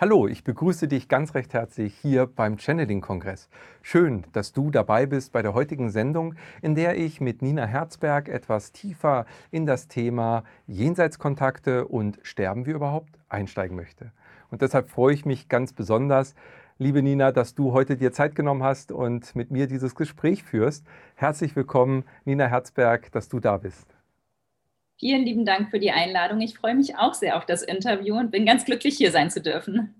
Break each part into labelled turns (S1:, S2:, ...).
S1: Hallo, ich begrüße dich ganz recht herzlich hier beim Channeling-Kongress. Schön, dass du dabei bist bei der heutigen Sendung, in der ich mit Nina Herzberg etwas tiefer in das Thema Jenseitskontakte und Sterben wir überhaupt einsteigen möchte. Und deshalb freue ich mich ganz besonders, liebe Nina, dass du heute dir Zeit genommen hast und mit mir dieses Gespräch führst. Herzlich willkommen, Nina Herzberg, dass du da bist.
S2: Vielen lieben Dank für die Einladung. Ich freue mich auch sehr auf das Interview und bin ganz glücklich, hier sein zu dürfen.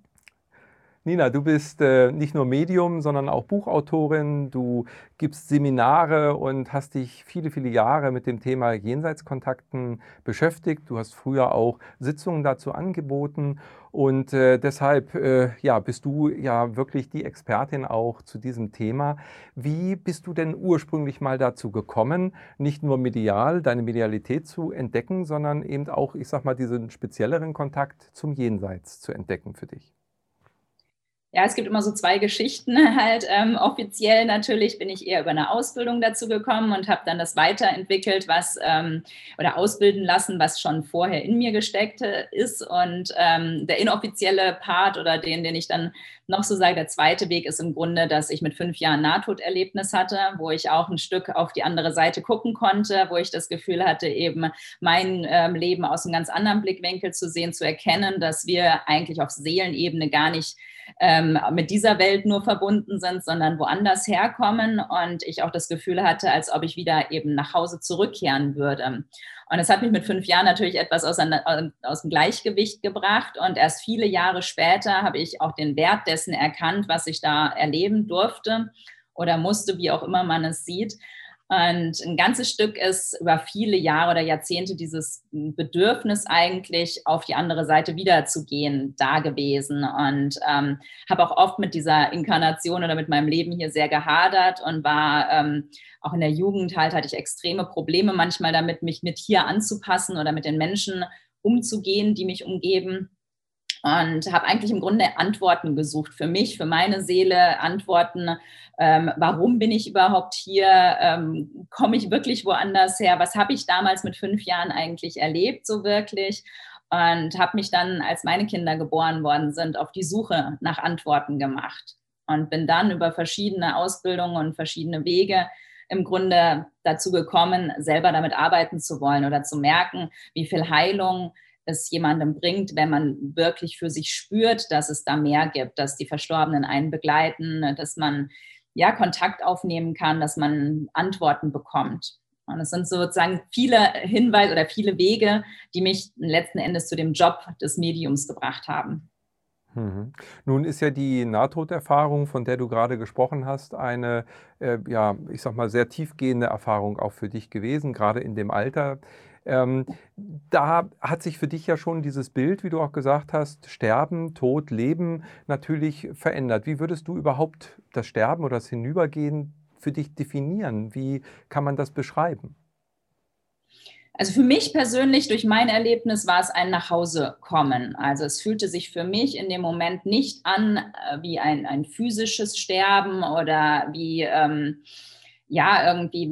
S1: Nina, du bist äh, nicht nur Medium, sondern auch Buchautorin. Du gibst Seminare und hast dich viele, viele Jahre mit dem Thema Jenseitskontakten beschäftigt. Du hast früher auch Sitzungen dazu angeboten und äh, deshalb äh, ja, bist du ja wirklich die Expertin auch zu diesem Thema. Wie bist du denn ursprünglich mal dazu gekommen, nicht nur medial deine Medialität zu entdecken, sondern eben auch, ich sag mal, diesen spezielleren Kontakt zum Jenseits zu entdecken für dich?
S2: Ja, es gibt immer so zwei Geschichten halt. Ähm, offiziell natürlich bin ich eher über eine Ausbildung dazu gekommen und habe dann das weiterentwickelt, was ähm, oder ausbilden lassen, was schon vorher in mir gesteckt ist. Und ähm, der inoffizielle Part oder den, den ich dann noch so sage, der zweite Weg ist im Grunde, dass ich mit fünf Jahren Nahtoderlebnis hatte, wo ich auch ein Stück auf die andere Seite gucken konnte, wo ich das Gefühl hatte, eben mein ähm, Leben aus einem ganz anderen Blickwinkel zu sehen, zu erkennen, dass wir eigentlich auf Seelenebene gar nicht ähm, mit dieser Welt nur verbunden sind, sondern woanders herkommen und ich auch das Gefühl hatte, als ob ich wieder eben nach Hause zurückkehren würde. Und es hat mich mit fünf Jahren natürlich etwas aus, aus, dem Gleichgewicht gebracht. Und erst viele Jahre später habe ich auch den Wert dessen erkannt, was ich da erleben durfte oder musste, wie auch immer man es sieht. Und ein ganzes Stück ist über viele Jahre oder Jahrzehnte dieses Bedürfnis eigentlich auf die andere Seite wiederzugehen da gewesen. Und ähm, habe auch oft mit dieser Inkarnation oder mit meinem Leben hier sehr gehadert und war ähm, auch in der Jugend halt hatte ich extreme Probleme manchmal damit, mich mit hier anzupassen oder mit den Menschen umzugehen, die mich umgeben und habe eigentlich im Grunde Antworten gesucht für mich, für meine Seele, Antworten, ähm, warum bin ich überhaupt hier, ähm, komme ich wirklich woanders her, was habe ich damals mit fünf Jahren eigentlich erlebt, so wirklich. Und habe mich dann, als meine Kinder geboren worden sind, auf die Suche nach Antworten gemacht und bin dann über verschiedene Ausbildungen und verschiedene Wege im Grunde dazu gekommen, selber damit arbeiten zu wollen oder zu merken, wie viel Heilung es jemandem bringt, wenn man wirklich für sich spürt, dass es da mehr gibt, dass die Verstorbenen einen begleiten, dass man ja Kontakt aufnehmen kann, dass man Antworten bekommt. Und es sind sozusagen viele Hinweise oder viele Wege, die mich letzten Endes zu dem Job des Mediums gebracht haben.
S1: Mhm. Nun ist ja die Nahtoderfahrung, von der du gerade gesprochen hast, eine, äh, ja, ich sag mal, sehr tiefgehende Erfahrung auch für dich gewesen, gerade in dem Alter. Ähm, da hat sich für dich ja schon dieses Bild, wie du auch gesagt hast, Sterben, Tod, Leben natürlich verändert. Wie würdest du überhaupt das Sterben oder das Hinübergehen für dich definieren? Wie kann man das beschreiben?
S2: Also für mich persönlich, durch mein Erlebnis, war es ein Nachhausekommen. Also es fühlte sich für mich in dem Moment nicht an äh, wie ein, ein physisches Sterben oder wie ähm, ja irgendwie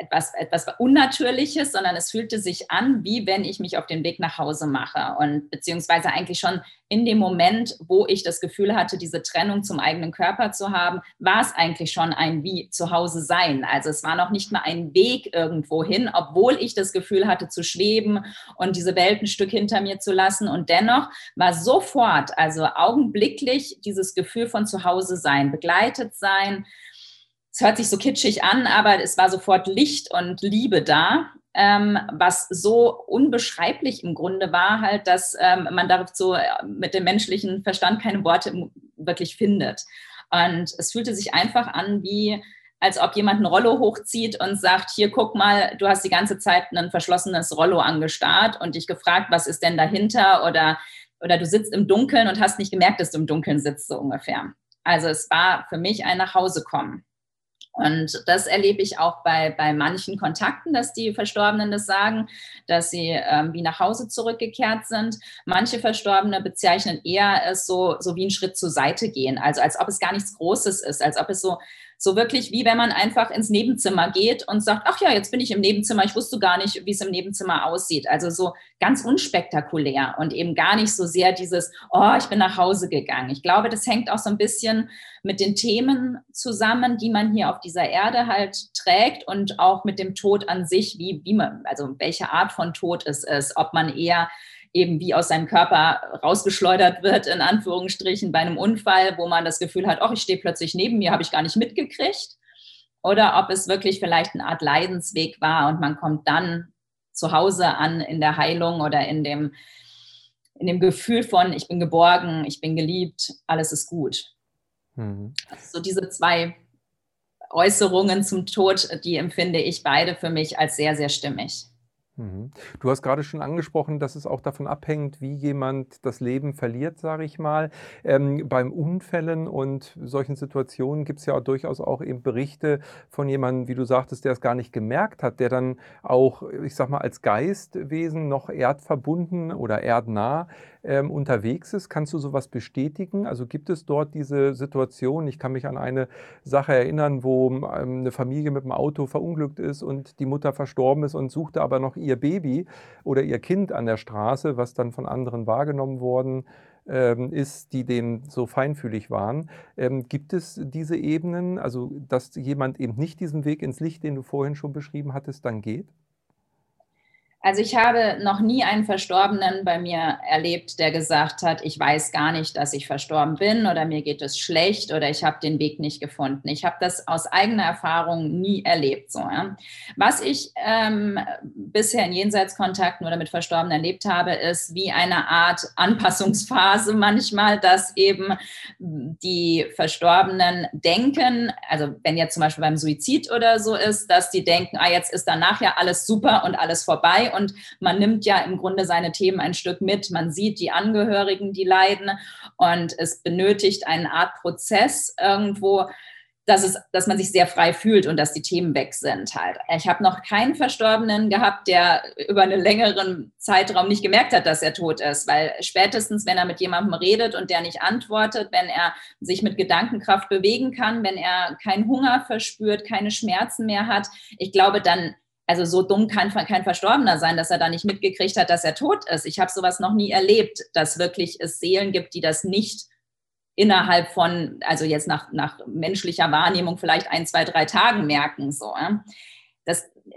S2: etwas, etwas Unnatürliches, sondern es fühlte sich an, wie wenn ich mich auf den Weg nach Hause mache. Und beziehungsweise eigentlich schon in dem Moment, wo ich das Gefühl hatte, diese Trennung zum eigenen Körper zu haben, war es eigentlich schon ein wie zu Hause sein. Also es war noch nicht mal ein Weg irgendwo hin, obwohl ich das Gefühl hatte zu schweben und diese Welt ein Stück hinter mir zu lassen. Und dennoch war sofort, also augenblicklich dieses Gefühl von zu Hause sein, begleitet sein, es hört sich so kitschig an, aber es war sofort Licht und Liebe da. Ähm, was so unbeschreiblich im Grunde war, halt, dass ähm, man dazu äh, mit dem menschlichen Verstand keine Worte wirklich findet. Und es fühlte sich einfach an, wie als ob jemand ein Rollo hochzieht und sagt, hier guck mal, du hast die ganze Zeit ein verschlossenes Rollo angestarrt und dich gefragt, was ist denn dahinter oder, oder du sitzt im Dunkeln und hast nicht gemerkt, dass du im Dunkeln sitzt, so ungefähr. Also es war für mich ein Nachhausekommen. Und das erlebe ich auch bei, bei manchen Kontakten, dass die Verstorbenen das sagen, dass sie ähm, wie nach Hause zurückgekehrt sind. Manche Verstorbene bezeichnen eher es so, so wie einen Schritt zur Seite gehen, also als ob es gar nichts Großes ist, als ob es so, So wirklich wie wenn man einfach ins Nebenzimmer geht und sagt, ach ja, jetzt bin ich im Nebenzimmer, ich wusste gar nicht, wie es im Nebenzimmer aussieht. Also so ganz unspektakulär und eben gar nicht so sehr dieses, oh, ich bin nach Hause gegangen. Ich glaube, das hängt auch so ein bisschen mit den Themen zusammen, die man hier auf dieser Erde halt trägt und auch mit dem Tod an sich, wie, wie man, also welche Art von Tod es ist, ob man eher eben wie aus seinem Körper rausgeschleudert wird, in Anführungsstrichen, bei einem Unfall, wo man das Gefühl hat, oh, ich stehe plötzlich neben mir, habe ich gar nicht mitgekriegt. Oder ob es wirklich vielleicht eine Art Leidensweg war und man kommt dann zu Hause an in der Heilung oder in dem, in dem Gefühl von, ich bin geborgen, ich bin geliebt, alles ist gut. Mhm. So diese zwei Äußerungen zum Tod, die empfinde ich beide für mich als sehr, sehr stimmig.
S1: Mhm. Du hast gerade schon angesprochen, dass es auch davon abhängt, wie jemand das Leben verliert, sage ich mal. Ähm, beim Unfällen und solchen Situationen gibt es ja durchaus auch eben Berichte von jemandem, wie du sagtest, der es gar nicht gemerkt hat, der dann auch, ich sag mal, als Geistwesen noch erdverbunden oder erdnah ähm, unterwegs ist. Kannst du sowas bestätigen? Also gibt es dort diese Situation? Ich kann mich an eine Sache erinnern, wo ähm, eine Familie mit dem Auto verunglückt ist und die Mutter verstorben ist und suchte aber noch ihr Baby oder ihr Kind an der Straße, was dann von anderen wahrgenommen worden ähm, ist, die denen so feinfühlig waren. Ähm, gibt es diese Ebenen, also dass jemand eben nicht diesen Weg ins Licht, den du vorhin schon beschrieben hattest, dann geht?
S2: Also ich habe noch nie einen Verstorbenen bei mir erlebt, der gesagt hat, ich weiß gar nicht, dass ich verstorben bin oder mir geht es schlecht oder ich habe den Weg nicht gefunden. Ich habe das aus eigener Erfahrung nie erlebt. So, ja. Was ich ähm, bisher in Jenseitskontakten oder mit Verstorbenen erlebt habe, ist wie eine Art Anpassungsphase manchmal, dass eben die Verstorbenen denken, also wenn jetzt zum Beispiel beim Suizid oder so ist, dass die denken, ah, jetzt ist danach ja alles super und alles vorbei und man nimmt ja im Grunde seine Themen ein Stück mit. Man sieht die Angehörigen, die leiden und es benötigt eine Art Prozess irgendwo, dass, es, dass man sich sehr frei fühlt und dass die Themen weg sind halt. Ich habe noch keinen Verstorbenen gehabt, der über einen längeren Zeitraum nicht gemerkt hat, dass er tot ist, weil spätestens, wenn er mit jemandem redet und der nicht antwortet, wenn er sich mit Gedankenkraft bewegen kann, wenn er keinen Hunger verspürt, keine Schmerzen mehr hat, ich glaube, dann also so dumm kann kein Verstorbener sein, dass er da nicht mitgekriegt hat, dass er tot ist. Ich habe sowas noch nie erlebt, dass wirklich es Seelen gibt, die das nicht innerhalb von, also jetzt nach, nach menschlicher Wahrnehmung vielleicht ein, zwei, drei Tagen merken. So.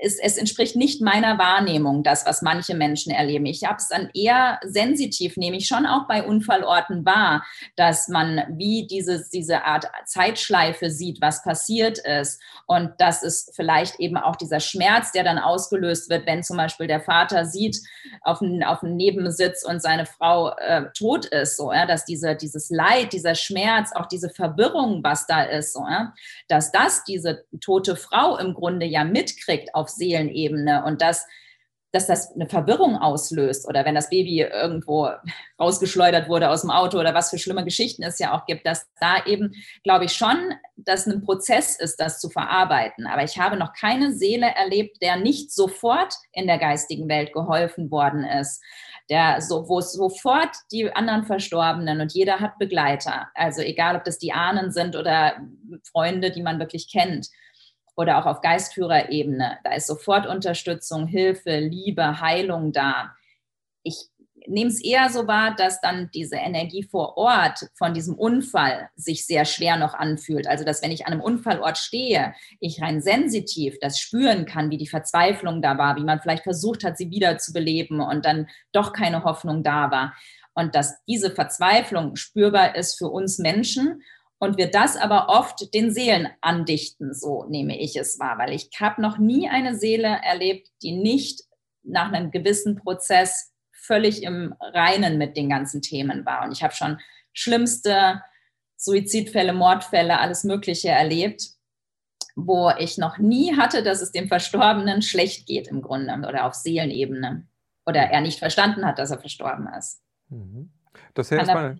S2: Das es, es entspricht nicht meiner Wahrnehmung, das, was manche Menschen erleben. Ich habe es dann eher sensitiv, nehme ich schon auch bei Unfallorten wahr, dass man wie diese, diese Art Zeitschleife sieht, was passiert ist und dass es vielleicht eben auch dieser Schmerz, der dann ausgelöst wird, wenn zum Beispiel der Vater sieht auf einem auf Nebensitz und seine Frau äh, tot ist, so, ja, dass diese, dieses Leid, dieser Schmerz, auch diese Verwirrung, was da ist, so, ja, dass das diese tote Frau im Grunde ja mitkriegt auf Seelenebene und dass, dass das eine Verwirrung auslöst oder wenn das Baby irgendwo rausgeschleudert wurde aus dem Auto oder was für schlimme Geschichten es ja auch gibt, dass da eben, glaube ich schon, dass ein Prozess ist, das zu verarbeiten. Aber ich habe noch keine Seele erlebt, der nicht sofort in der geistigen Welt geholfen worden ist der so, wo sofort die anderen Verstorbenen und jeder hat Begleiter. Also egal, ob das die Ahnen sind oder Freunde, die man wirklich kennt oder auch auf Geistführerebene. Da ist sofort Unterstützung, Hilfe, Liebe, Heilung da. Ich nehme es eher so wahr, dass dann diese Energie vor Ort von diesem Unfall sich sehr schwer noch anfühlt. Also, dass wenn ich an einem Unfallort stehe, ich rein sensitiv das spüren kann, wie die Verzweiflung da war, wie man vielleicht versucht hat, sie wieder zu beleben und dann doch keine Hoffnung da war. Und dass diese Verzweiflung spürbar ist für uns Menschen und wir das aber oft den Seelen andichten, so nehme ich es wahr, weil ich habe noch nie eine Seele erlebt, die nicht nach einem gewissen Prozess völlig im Reinen mit den ganzen Themen war. Und ich habe schon schlimmste Suizidfälle, Mordfälle, alles Mögliche erlebt, wo ich noch nie hatte, dass es dem Verstorbenen schlecht geht im Grunde oder auf Seelenebene oder er nicht verstanden hat, dass er verstorben ist.
S1: Mhm. Das heißt, erstmal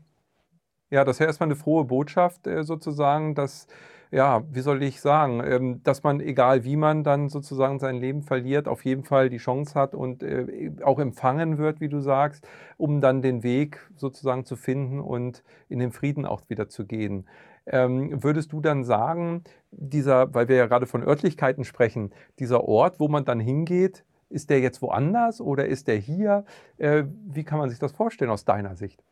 S1: Ja, das wäre erstmal eine frohe Botschaft äh, sozusagen, dass ja, wie soll ich sagen, ähm, dass man, egal wie man dann sozusagen sein Leben verliert, auf jeden Fall die Chance hat und äh, auch empfangen wird, wie du sagst, um dann den Weg sozusagen zu finden und in den Frieden auch wieder zu gehen. Ähm, würdest du dann sagen, dieser, weil wir ja gerade von Örtlichkeiten sprechen, dieser Ort, wo man dann hingeht, ist der jetzt woanders oder ist der hier? Äh, wie kann man sich das vorstellen aus deiner Sicht?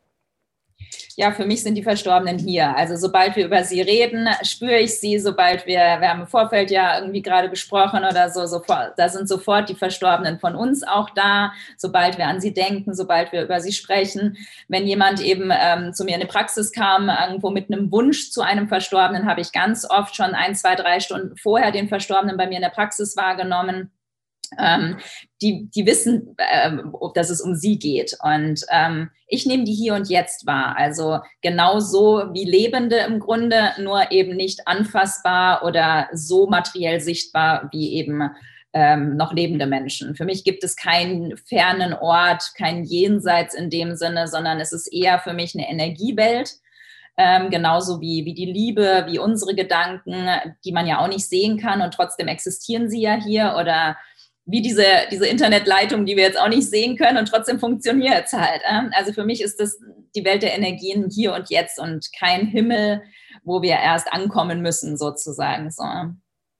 S2: Ja, für mich sind die Verstorbenen hier. Also sobald wir über sie reden, spüre ich sie. Sobald wir, wir haben im Vorfeld ja irgendwie gerade gesprochen oder so, sofort, da sind sofort die Verstorbenen von uns auch da. Sobald wir an sie denken, sobald wir über sie sprechen. Wenn jemand eben ähm, zu mir in die Praxis kam, irgendwo mit einem Wunsch zu einem Verstorbenen, habe ich ganz oft schon ein, zwei, drei Stunden vorher den Verstorbenen bei mir in der Praxis wahrgenommen ähm, die, die wissen, ähm, dass es um sie geht. Und ähm, ich nehme die hier und jetzt wahr. Also genauso wie Lebende im Grunde, nur eben nicht anfassbar oder so materiell sichtbar wie eben ähm, noch lebende Menschen. Für mich gibt es keinen fernen Ort, kein Jenseits in dem Sinne, sondern es ist eher für mich eine Energiewelt. Ähm, genauso wie, wie die Liebe, wie unsere Gedanken, die man ja auch nicht sehen kann und trotzdem existieren sie ja hier oder wie diese, diese Internetleitung, die wir jetzt auch nicht sehen können und trotzdem funktioniert es halt. Also für mich ist das die Welt der Energien hier und jetzt und kein Himmel, wo wir erst ankommen müssen sozusagen. So.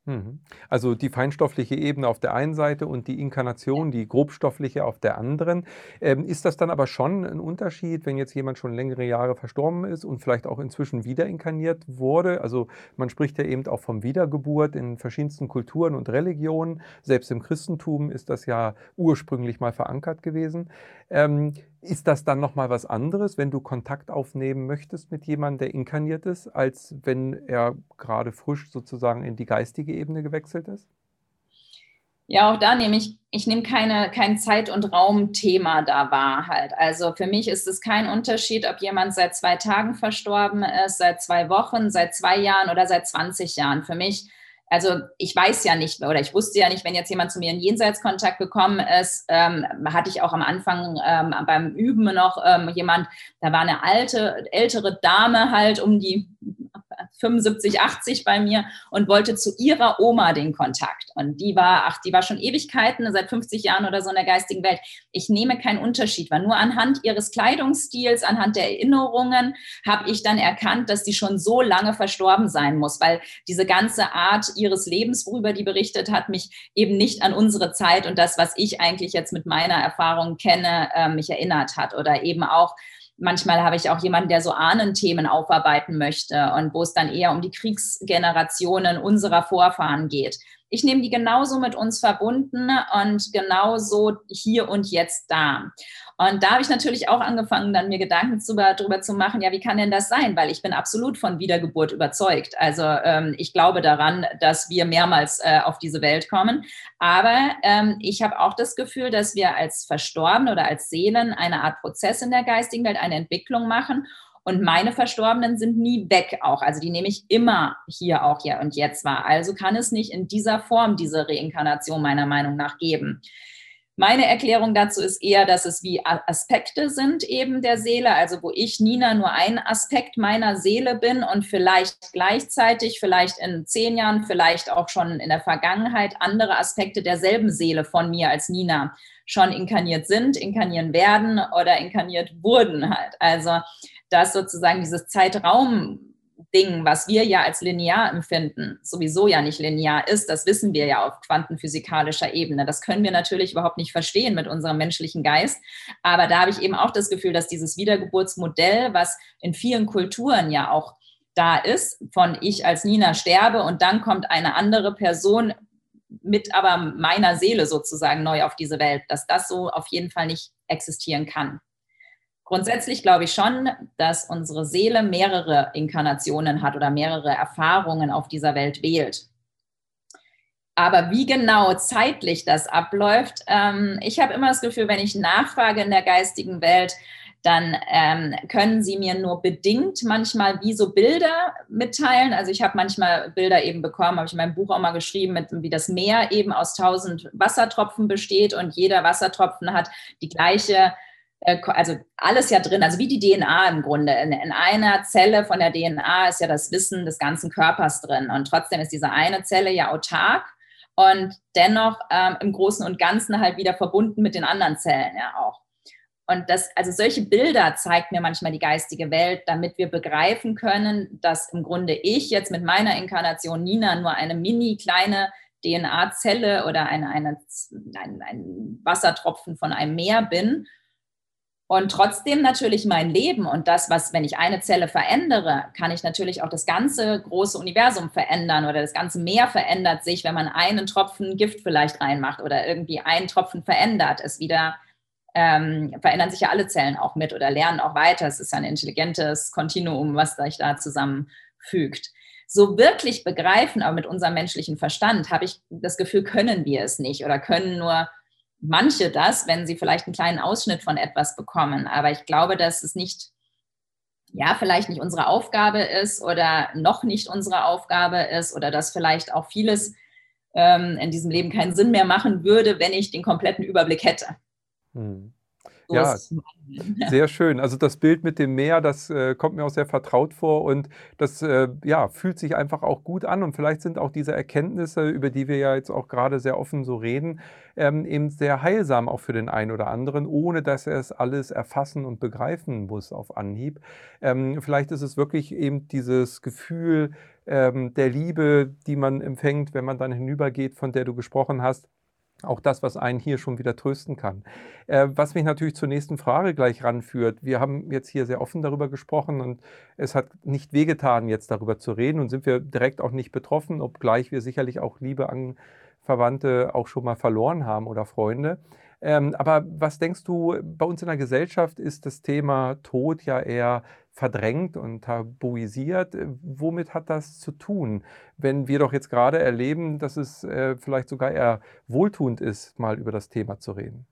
S1: Mhm. Also die feinstoffliche Ebene auf der einen Seite und die Inkarnation, die grobstoffliche auf der anderen. Ähm, ist das dann aber schon ein Unterschied, wenn jetzt jemand schon längere Jahre verstorben ist und vielleicht auch inzwischen wieder inkarniert wurde? Also man spricht ja eben auch vom Wiedergeburt in verschiedensten Kulturen und Religionen. Selbst im Christentum ist das ja ursprünglich mal verankert gewesen. Ähm, ist das dann nochmal was anderes, wenn du Kontakt aufnehmen möchtest mit jemandem, der inkarniert ist, als wenn er gerade frisch sozusagen in die geistige Ebene gewechselt ist?
S2: Ja, auch da nehme ich, ich nehme keine, kein Zeit- und Raumthema da wahr halt. Also für mich ist es kein Unterschied, ob jemand seit zwei Tagen verstorben ist, seit zwei Wochen, seit zwei Jahren oder seit 20 Jahren. Für mich also ich weiß ja nicht oder ich wusste ja nicht, wenn jetzt jemand zu mir in Jenseitskontakt gekommen ist, ähm, hatte ich auch am Anfang ähm, beim Üben noch ähm, jemand, da war eine alte, ältere Dame halt um die 75, 80 bei mir und wollte zu ihrer Oma den Kontakt. Und die war, ach, die war schon Ewigkeiten, seit 50 Jahren oder so in der geistigen Welt. Ich nehme keinen Unterschied, weil nur anhand ihres Kleidungsstils, anhand der Erinnerungen habe ich dann erkannt, dass die schon so lange verstorben sein muss, weil diese ganze Art ihres Lebens, worüber die berichtet hat, mich eben nicht an unsere Zeit und das, was ich eigentlich jetzt mit meiner Erfahrung kenne, äh, mich erinnert hat oder eben auch Manchmal habe ich auch jemanden, der so Ahnenthemen aufarbeiten möchte und wo es dann eher um die Kriegsgenerationen unserer Vorfahren geht. Ich nehme die genauso mit uns verbunden und genauso hier und jetzt da. Und da habe ich natürlich auch angefangen, dann mir Gedanken darüber zu machen, ja, wie kann denn das sein? Weil ich bin absolut von Wiedergeburt überzeugt. Also ähm, ich glaube daran, dass wir mehrmals äh, auf diese Welt kommen. Aber ähm, ich habe auch das Gefühl, dass wir als Verstorbene oder als Seelen eine Art Prozess in der geistigen Welt, eine Entwicklung machen und meine Verstorbenen sind nie weg auch. Also die nehme ich immer hier auch ja und jetzt wahr. Also kann es nicht in dieser Form diese Reinkarnation meiner Meinung nach geben. Meine Erklärung dazu ist eher, dass es wie Aspekte sind eben der Seele, also wo ich, Nina, nur ein Aspekt meiner Seele bin und vielleicht gleichzeitig, vielleicht in zehn Jahren, vielleicht auch schon in der Vergangenheit andere Aspekte derselben Seele von mir als Nina schon inkarniert sind, inkarnieren werden oder inkarniert wurden halt. Also dass sozusagen dieses Zeitraum-Ding, was wir ja als linear empfinden, sowieso ja nicht linear ist, das wissen wir ja auf quantenphysikalischer Ebene. Das können wir natürlich überhaupt nicht verstehen mit unserem menschlichen Geist. Aber da habe ich eben auch das Gefühl, dass dieses Wiedergeburtsmodell, was in vielen Kulturen ja auch da ist, von ich als Nina sterbe und dann kommt eine andere Person mit aber meiner Seele sozusagen neu auf diese Welt, dass das so auf jeden Fall nicht existieren kann. Grundsätzlich glaube ich schon, dass unsere Seele mehrere Inkarnationen hat oder mehrere Erfahrungen auf dieser Welt wählt. Aber wie genau zeitlich das abläuft, ähm, ich habe immer das Gefühl, wenn ich nachfrage in der geistigen Welt, dann ähm, können sie mir nur bedingt manchmal wie so Bilder mitteilen. Also ich habe manchmal Bilder eben bekommen, habe ich in meinem Buch auch mal geschrieben, mit, wie das Meer eben aus tausend Wassertropfen besteht und jeder Wassertropfen hat die gleiche also alles ja drin, also wie die DNA im Grunde. In, in, einer Zelle von der DNA ist ja das Wissen des ganzen Körpers drin. Und trotzdem ist diese eine Zelle ja autark und dennoch ähm, im Großen und Ganzen halt wieder verbunden mit den anderen Zellen ja auch. Und das, also solche Bilder zeigt mir manchmal die geistige Welt, damit wir begreifen können, dass im Grunde ich jetzt mit meiner Inkarnation Nina nur eine mini kleine DNA-Zelle oder eine, eine, ein, ein Wassertropfen von einem Meer bin und trotzdem natürlich mein Leben und das, was, wenn ich eine Zelle verändere, kann ich natürlich auch das ganze große Universum verändern oder das ganze Meer verändert sich, wenn man einen Tropfen Gift vielleicht reinmacht oder irgendwie einen Tropfen verändert, es wieder ähm, verändern sich ja alle Zellen auch mit oder lernen auch weiter. Es ist ein intelligentes Kontinuum, was sich da zusammenfügt. So wirklich begreifen, aber mit unserem menschlichen Verstand, habe ich das Gefühl, können wir es nicht oder können nur manche das, wenn sie vielleicht einen kleinen Ausschnitt von etwas bekommen. Aber ich glaube, dass es nicht, ja, vielleicht nicht unsere Aufgabe ist oder noch nicht unsere Aufgabe ist oder dass vielleicht auch vieles ähm, in diesem Leben keinen Sinn mehr machen würde, wenn ich den kompletten Überblick hätte.
S1: Hm. Ja, sehr schön. Also das Bild mit dem Meer, das äh, kommt mir auch sehr vertraut vor und das äh, ja, fühlt sich einfach auch gut an. Und vielleicht sind auch diese Erkenntnisse, über die wir ja jetzt auch gerade sehr offen so reden, ähm, eben sehr heilsam auch für den einen oder anderen, ohne dass er es alles erfassen und begreifen muss auf Anhieb. Ähm, vielleicht ist es wirklich eben dieses Gefühl ähm, der Liebe, die man empfängt, wenn man dann hinübergeht, von der du gesprochen hast auch das, was einen hier schon wieder trösten kann. Äh, was mich natürlich zur nächsten Frage gleich ranführt. Wir haben jetzt hier sehr offen darüber gesprochen und es hat nicht wehgetan, jetzt darüber zu reden und sind wir direkt auch nicht betroffen, obgleich wir sicherlich auch Liebe an Verwandte auch schon mal verloren haben oder Freunde. Ähm, aber was denkst du, bei uns in der Gesellschaft ist das Thema Tod ja eher verdrängt und tabuisiert. Äh, womit hat das zu tun, wenn wir doch jetzt gerade erleben, dass es äh, vielleicht sogar eher wohltuend ist, mal über das Thema zu reden?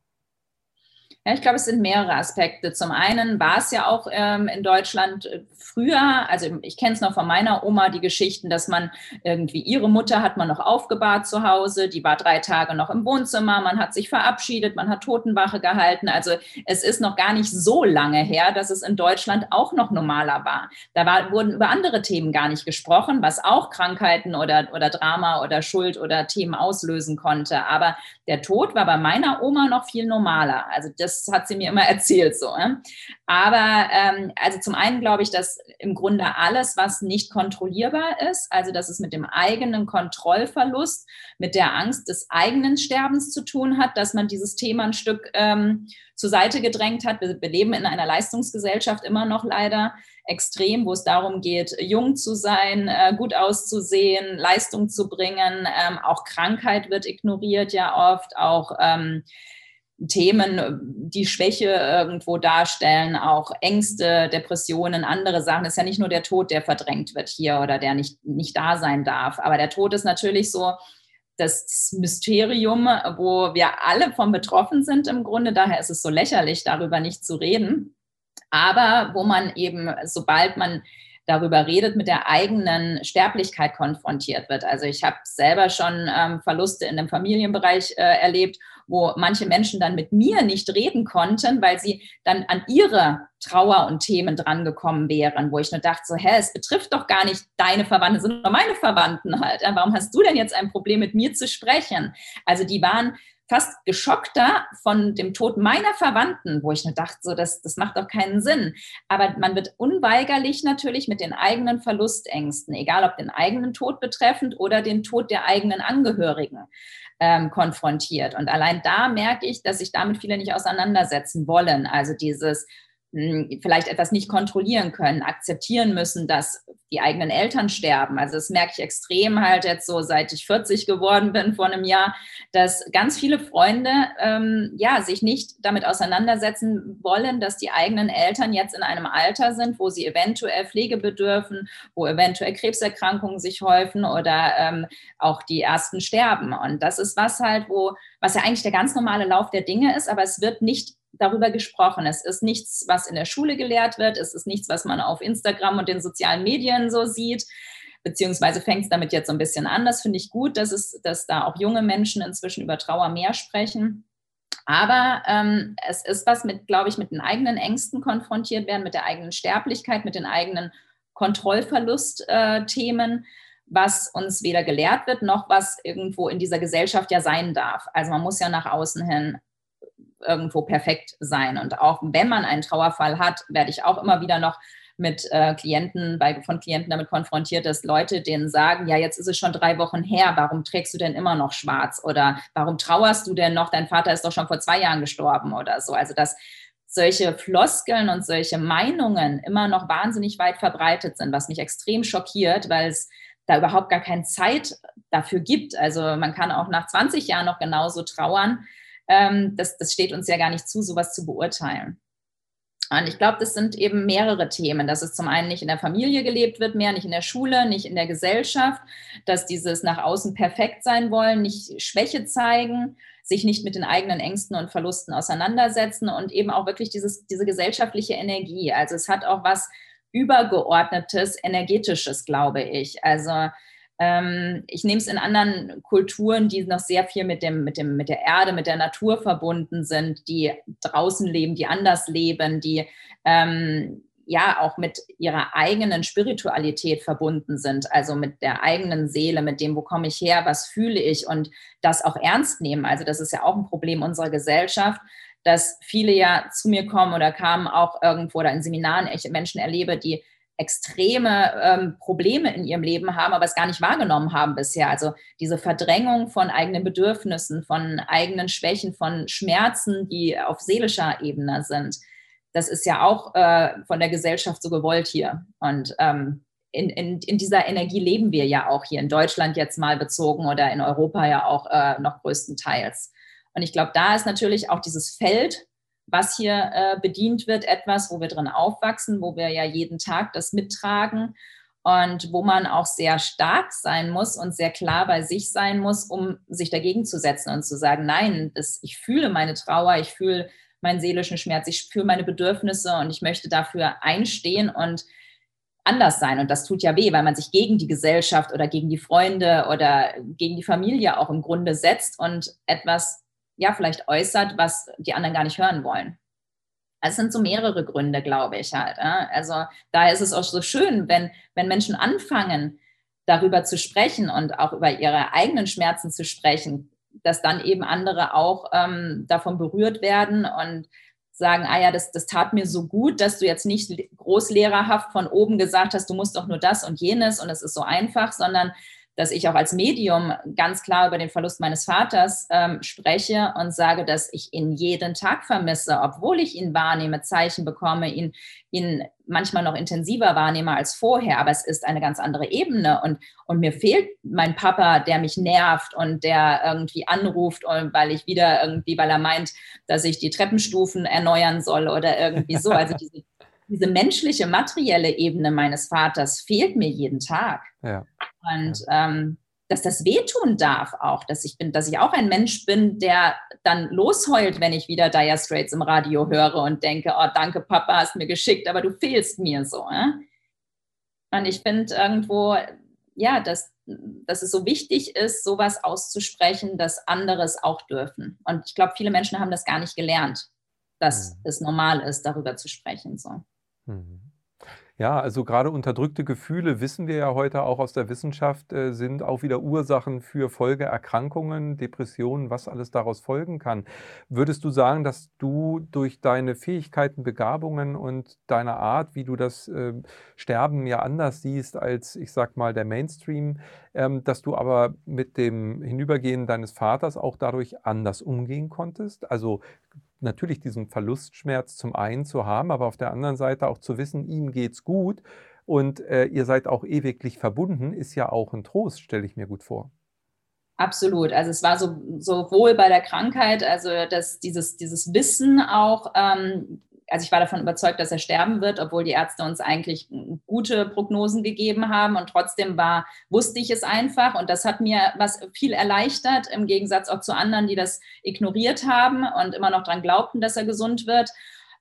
S2: Ja, ich glaube, es sind mehrere Aspekte. Zum einen war es ja auch ähm, in Deutschland äh, früher, also ich kenne es noch von meiner Oma, die Geschichten, dass man irgendwie ihre Mutter hat man noch aufgebahrt zu Hause, die war drei Tage noch im Wohnzimmer, man hat sich verabschiedet, man hat Totenwache gehalten. Also es ist noch gar nicht so lange her, dass es in Deutschland auch noch normaler war. Da war, wurden über andere Themen gar nicht gesprochen, was auch Krankheiten oder, oder Drama oder Schuld oder Themen auslösen konnte. Aber der Tod war bei meiner Oma noch viel normaler. Also das hat sie mir immer erzählt so. Aber ähm, also zum einen glaube ich, dass im Grunde alles, was nicht kontrollierbar ist, also dass es mit dem eigenen Kontrollverlust, mit der Angst des eigenen Sterbens zu tun hat, dass man dieses Thema ein Stück ähm, zur Seite gedrängt hat. Wir, wir leben in einer Leistungsgesellschaft immer noch leider extrem, wo es darum geht, jung zu sein, äh, gut auszusehen, Leistung zu bringen. Ähm, auch Krankheit wird ignoriert ja oft, auch ähm, Themen, die Schwäche irgendwo darstellen, auch Ängste, Depressionen, andere Sachen. Es ist ja nicht nur der Tod, der verdrängt wird hier oder der nicht, nicht da sein darf. Aber der Tod ist natürlich so das Mysterium, wo wir alle von betroffen sind im Grunde. Daher ist es so lächerlich, darüber nicht zu reden. Aber wo man eben, sobald man darüber redet, mit der eigenen Sterblichkeit konfrontiert wird. Also ich habe selber schon ähm, Verluste in dem Familienbereich äh, erlebt, wo manche Menschen dann mit mir nicht reden konnten, weil sie dann an ihre Trauer und Themen drangekommen wären, wo ich nur dachte, so, hä, es betrifft doch gar nicht deine Verwandten, nur meine Verwandten halt. Warum hast du denn jetzt ein Problem, mit mir zu sprechen? Also die waren fast geschockter von dem Tod meiner Verwandten, wo ich nur dachte, so, das, das macht doch keinen Sinn. Aber man wird unweigerlich natürlich mit den eigenen Verlustängsten, egal ob den eigenen Tod betreffend oder den Tod der eigenen Angehörigen, ähm, konfrontiert. Und allein da merke ich, dass sich damit viele nicht auseinandersetzen wollen. Also dieses, vielleicht etwas nicht kontrollieren können, akzeptieren müssen, dass die eigenen Eltern sterben. Also das merke ich extrem halt jetzt so, seit ich 40 geworden bin vor einem Jahr, dass ganz viele Freunde ähm, ja sich nicht damit auseinandersetzen wollen, dass die eigenen Eltern jetzt in einem Alter sind, wo sie eventuell Pflege bedürfen, wo eventuell Krebserkrankungen sich häufen oder ähm, auch die ersten sterben. Und das ist was halt, wo was ja eigentlich der ganz normale Lauf der Dinge ist, aber es wird nicht darüber gesprochen. Es ist nichts, was in der Schule gelehrt wird. Es ist nichts, was man auf Instagram und den sozialen Medien so sieht. Beziehungsweise fängt es damit jetzt so ein bisschen an. Das finde ich gut, dass, es, dass da auch junge Menschen inzwischen über Trauer mehr sprechen. Aber ähm, es ist was mit, glaube ich, mit den eigenen Ängsten konfrontiert werden, mit der eigenen Sterblichkeit, mit den eigenen Kontrollverlustthemen, äh, was uns weder gelehrt wird, noch was irgendwo in dieser Gesellschaft ja sein darf. Also man muss ja nach außen hin irgendwo perfekt sein. Und auch wenn man einen Trauerfall hat, werde ich auch immer wieder noch mit äh, Klienten, bei, von Klienten damit konfrontiert, dass Leute denen sagen, ja, jetzt ist es schon drei Wochen her, warum trägst du denn immer noch schwarz? Oder warum trauerst du denn noch? Dein Vater ist doch schon vor zwei Jahren gestorben oder so. Also dass solche Floskeln und solche Meinungen immer noch wahnsinnig weit verbreitet sind, was mich extrem schockiert, weil es da überhaupt gar keine Zeit dafür gibt. Also man kann auch nach 20 Jahren noch genauso trauern. Ähm, das, das steht uns ja gar nicht zu, sowas zu beurteilen. Und ich glaube, das sind eben mehrere Themen, dass es zum einen nicht in der Familie gelebt wird mehr, nicht in der Schule, nicht in der Gesellschaft, dass dieses nach außen perfekt sein wollen, nicht Schwäche zeigen, sich nicht mit den eigenen Ängsten und Verlusten auseinandersetzen und eben auch wirklich dieses, diese gesellschaftliche Energie. Also es hat auch was übergeordnetes, energetisches, glaube ich. Also ähm, ich nehme es in anderen Kulturen, die noch sehr viel mit, dem, mit, dem, mit der Erde, mit der Natur verbunden sind, die draußen leben, die anders leben, die ähm, ja auch mit ihrer eigenen Spiritualität verbunden sind, also mit der eigenen Seele, mit dem, wo komme ich her, was fühle ich und das auch ernst nehmen. Also das ist ja auch ein Problem unserer Gesellschaft, dass viele ja zu mir kommen oder kamen auch irgendwo oder in Seminaren ich Menschen erlebe, die extreme ähm, Probleme in ihrem Leben haben, aber es gar nicht wahrgenommen haben bisher. Also diese Verdrängung von eigenen Bedürfnissen, von eigenen Schwächen, von Schmerzen, die auf seelischer Ebene sind, das ist ja auch äh, von der Gesellschaft so gewollt hier. Und ähm, in, in, in, dieser Energie leben wir ja auch hier in Deutschland jetzt mal bezogen oder in Europa ja auch äh, noch größtenteils. Und ich glaube, da ist natürlich auch dieses Feld was hier äh, bedient wird, etwas, wo wir drin aufwachsen, wo wir ja jeden Tag das mittragen und wo man auch sehr stark sein muss und sehr klar bei sich sein muss, um sich dagegen zu setzen und zu sagen, nein, das, ich fühle meine Trauer, ich fühle meinen seelischen Schmerz, ich fühle meine Bedürfnisse und ich möchte dafür einstehen und anders sein. Und das tut ja weh, weil man sich gegen die Gesellschaft oder gegen die Freunde oder gegen die Familie auch im Grunde setzt und etwas ja vielleicht äußert, was die anderen gar nicht hören wollen. Es sind so mehrere Gründe, glaube ich halt. Also da ist es auch so schön, wenn, wenn Menschen anfangen, darüber zu sprechen und auch über ihre eigenen Schmerzen zu sprechen, dass dann eben andere auch ähm, davon berührt werden und sagen, ah ja, das, das tat mir so gut, dass du jetzt nicht großlehrerhaft von oben gesagt hast, du musst doch nur das und jenes und es ist so einfach, sondern dass ich auch als Medium ganz klar über den Verlust meines Vaters ähm, spreche und sage, dass ich ihn jeden Tag vermisse, obwohl ich ihn wahrnehme, Zeichen bekomme, ihn, ihn manchmal noch intensiver wahrnehme als vorher. Aber es ist eine ganz andere Ebene und, und mir fehlt mein Papa, der mich nervt und der irgendwie anruft, weil ich wieder irgendwie, weil er meint, dass ich die Treppenstufen erneuern soll oder irgendwie so. Also diese diese menschliche, materielle Ebene meines Vaters fehlt mir jeden Tag. Ja. Und ähm, dass das wehtun darf auch, dass ich bin, dass ich auch ein Mensch bin, der dann losheult, wenn ich wieder Dire Straits im Radio höre und denke, oh danke Papa, hast mir geschickt, aber du fehlst mir so. Äh? Und ich finde irgendwo, ja, dass, dass es so wichtig ist, sowas auszusprechen, dass andere es auch dürfen. Und ich glaube, viele Menschen haben das gar nicht gelernt, dass mhm. es normal ist, darüber zu sprechen. So.
S1: Mhm. Ja, also gerade unterdrückte Gefühle, wissen wir ja heute auch aus der Wissenschaft, äh, sind auch wieder Ursachen für Folgeerkrankungen, Depressionen, was alles daraus folgen kann. Würdest du sagen, dass du durch deine Fähigkeiten, Begabungen und deine Art, wie du das äh, Sterben ja anders siehst als, ich sag mal, der Mainstream, ähm, dass du aber mit dem Hinübergehen deines Vaters auch dadurch anders umgehen konntest? Also natürlich diesen Verlustschmerz zum einen zu haben, aber auf der anderen Seite auch zu wissen, ihm geht's gut und äh, ihr seid auch ewiglich verbunden, ist ja auch ein Trost, stelle ich mir gut vor.
S2: Absolut. Also es war so, sowohl bei der Krankheit, also dass dieses, dieses Wissen auch, ähm, also ich war davon überzeugt, dass er sterben wird, obwohl die Ärzte uns eigentlich gute Prognosen gegeben haben. Und trotzdem war, wusste ich es einfach. Und das hat mir was viel erleichtert, im Gegensatz auch zu anderen, die das ignoriert haben und immer noch daran glaubten, dass er gesund wird.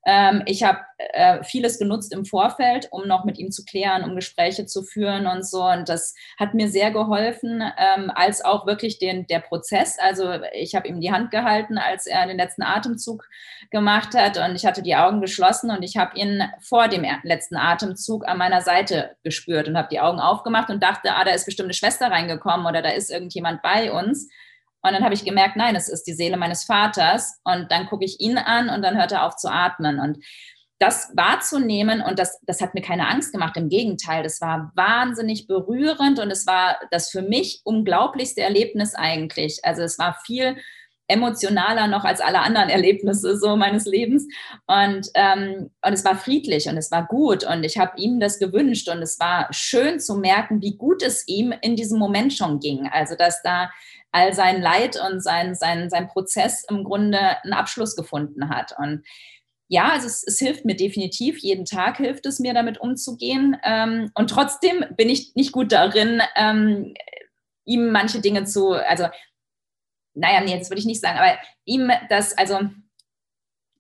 S2: Ähm, ich habe äh, vieles genutzt im Vorfeld, um noch mit ihm zu klären, um Gespräche zu führen und so. Und das hat mir sehr geholfen, ähm, als auch wirklich den, der Prozess. Also ich habe ihm die Hand gehalten, als er den letzten Atemzug gemacht hat und ich hatte die Augen geschlossen und ich habe ihn vor dem letzten Atemzug an meiner Seite gespürt und habe die Augen aufgemacht und dachte, ah, da ist bestimmt eine Schwester reingekommen oder da ist irgendjemand bei uns. Und dann habe ich gemerkt, nein, es ist die Seele meines Vaters. Und dann gucke ich ihn an und dann hört er auf zu atmen. Und das wahrzunehmen und das, das hat mir keine Angst gemacht. Im Gegenteil, das war wahnsinnig berührend und es war das für mich unglaublichste Erlebnis eigentlich. Also es war viel emotionaler noch als alle anderen Erlebnisse so meines Lebens. Und, ähm, und es war friedlich und es war gut und ich habe ihm das gewünscht und es war schön zu merken, wie gut es ihm in diesem Moment schon ging. Also dass da all sein Leid und sein, sein, sein Prozess im Grunde einen Abschluss gefunden hat. Und ja, also es, es, hilft mir definitiv, jeden Tag hilft es mir, damit umzugehen. Ähm, und trotzdem bin ich nicht gut darin, ähm, ihm manche Dinge zu, also, naja, nee, das würde ich nicht sagen, aber ihm das, also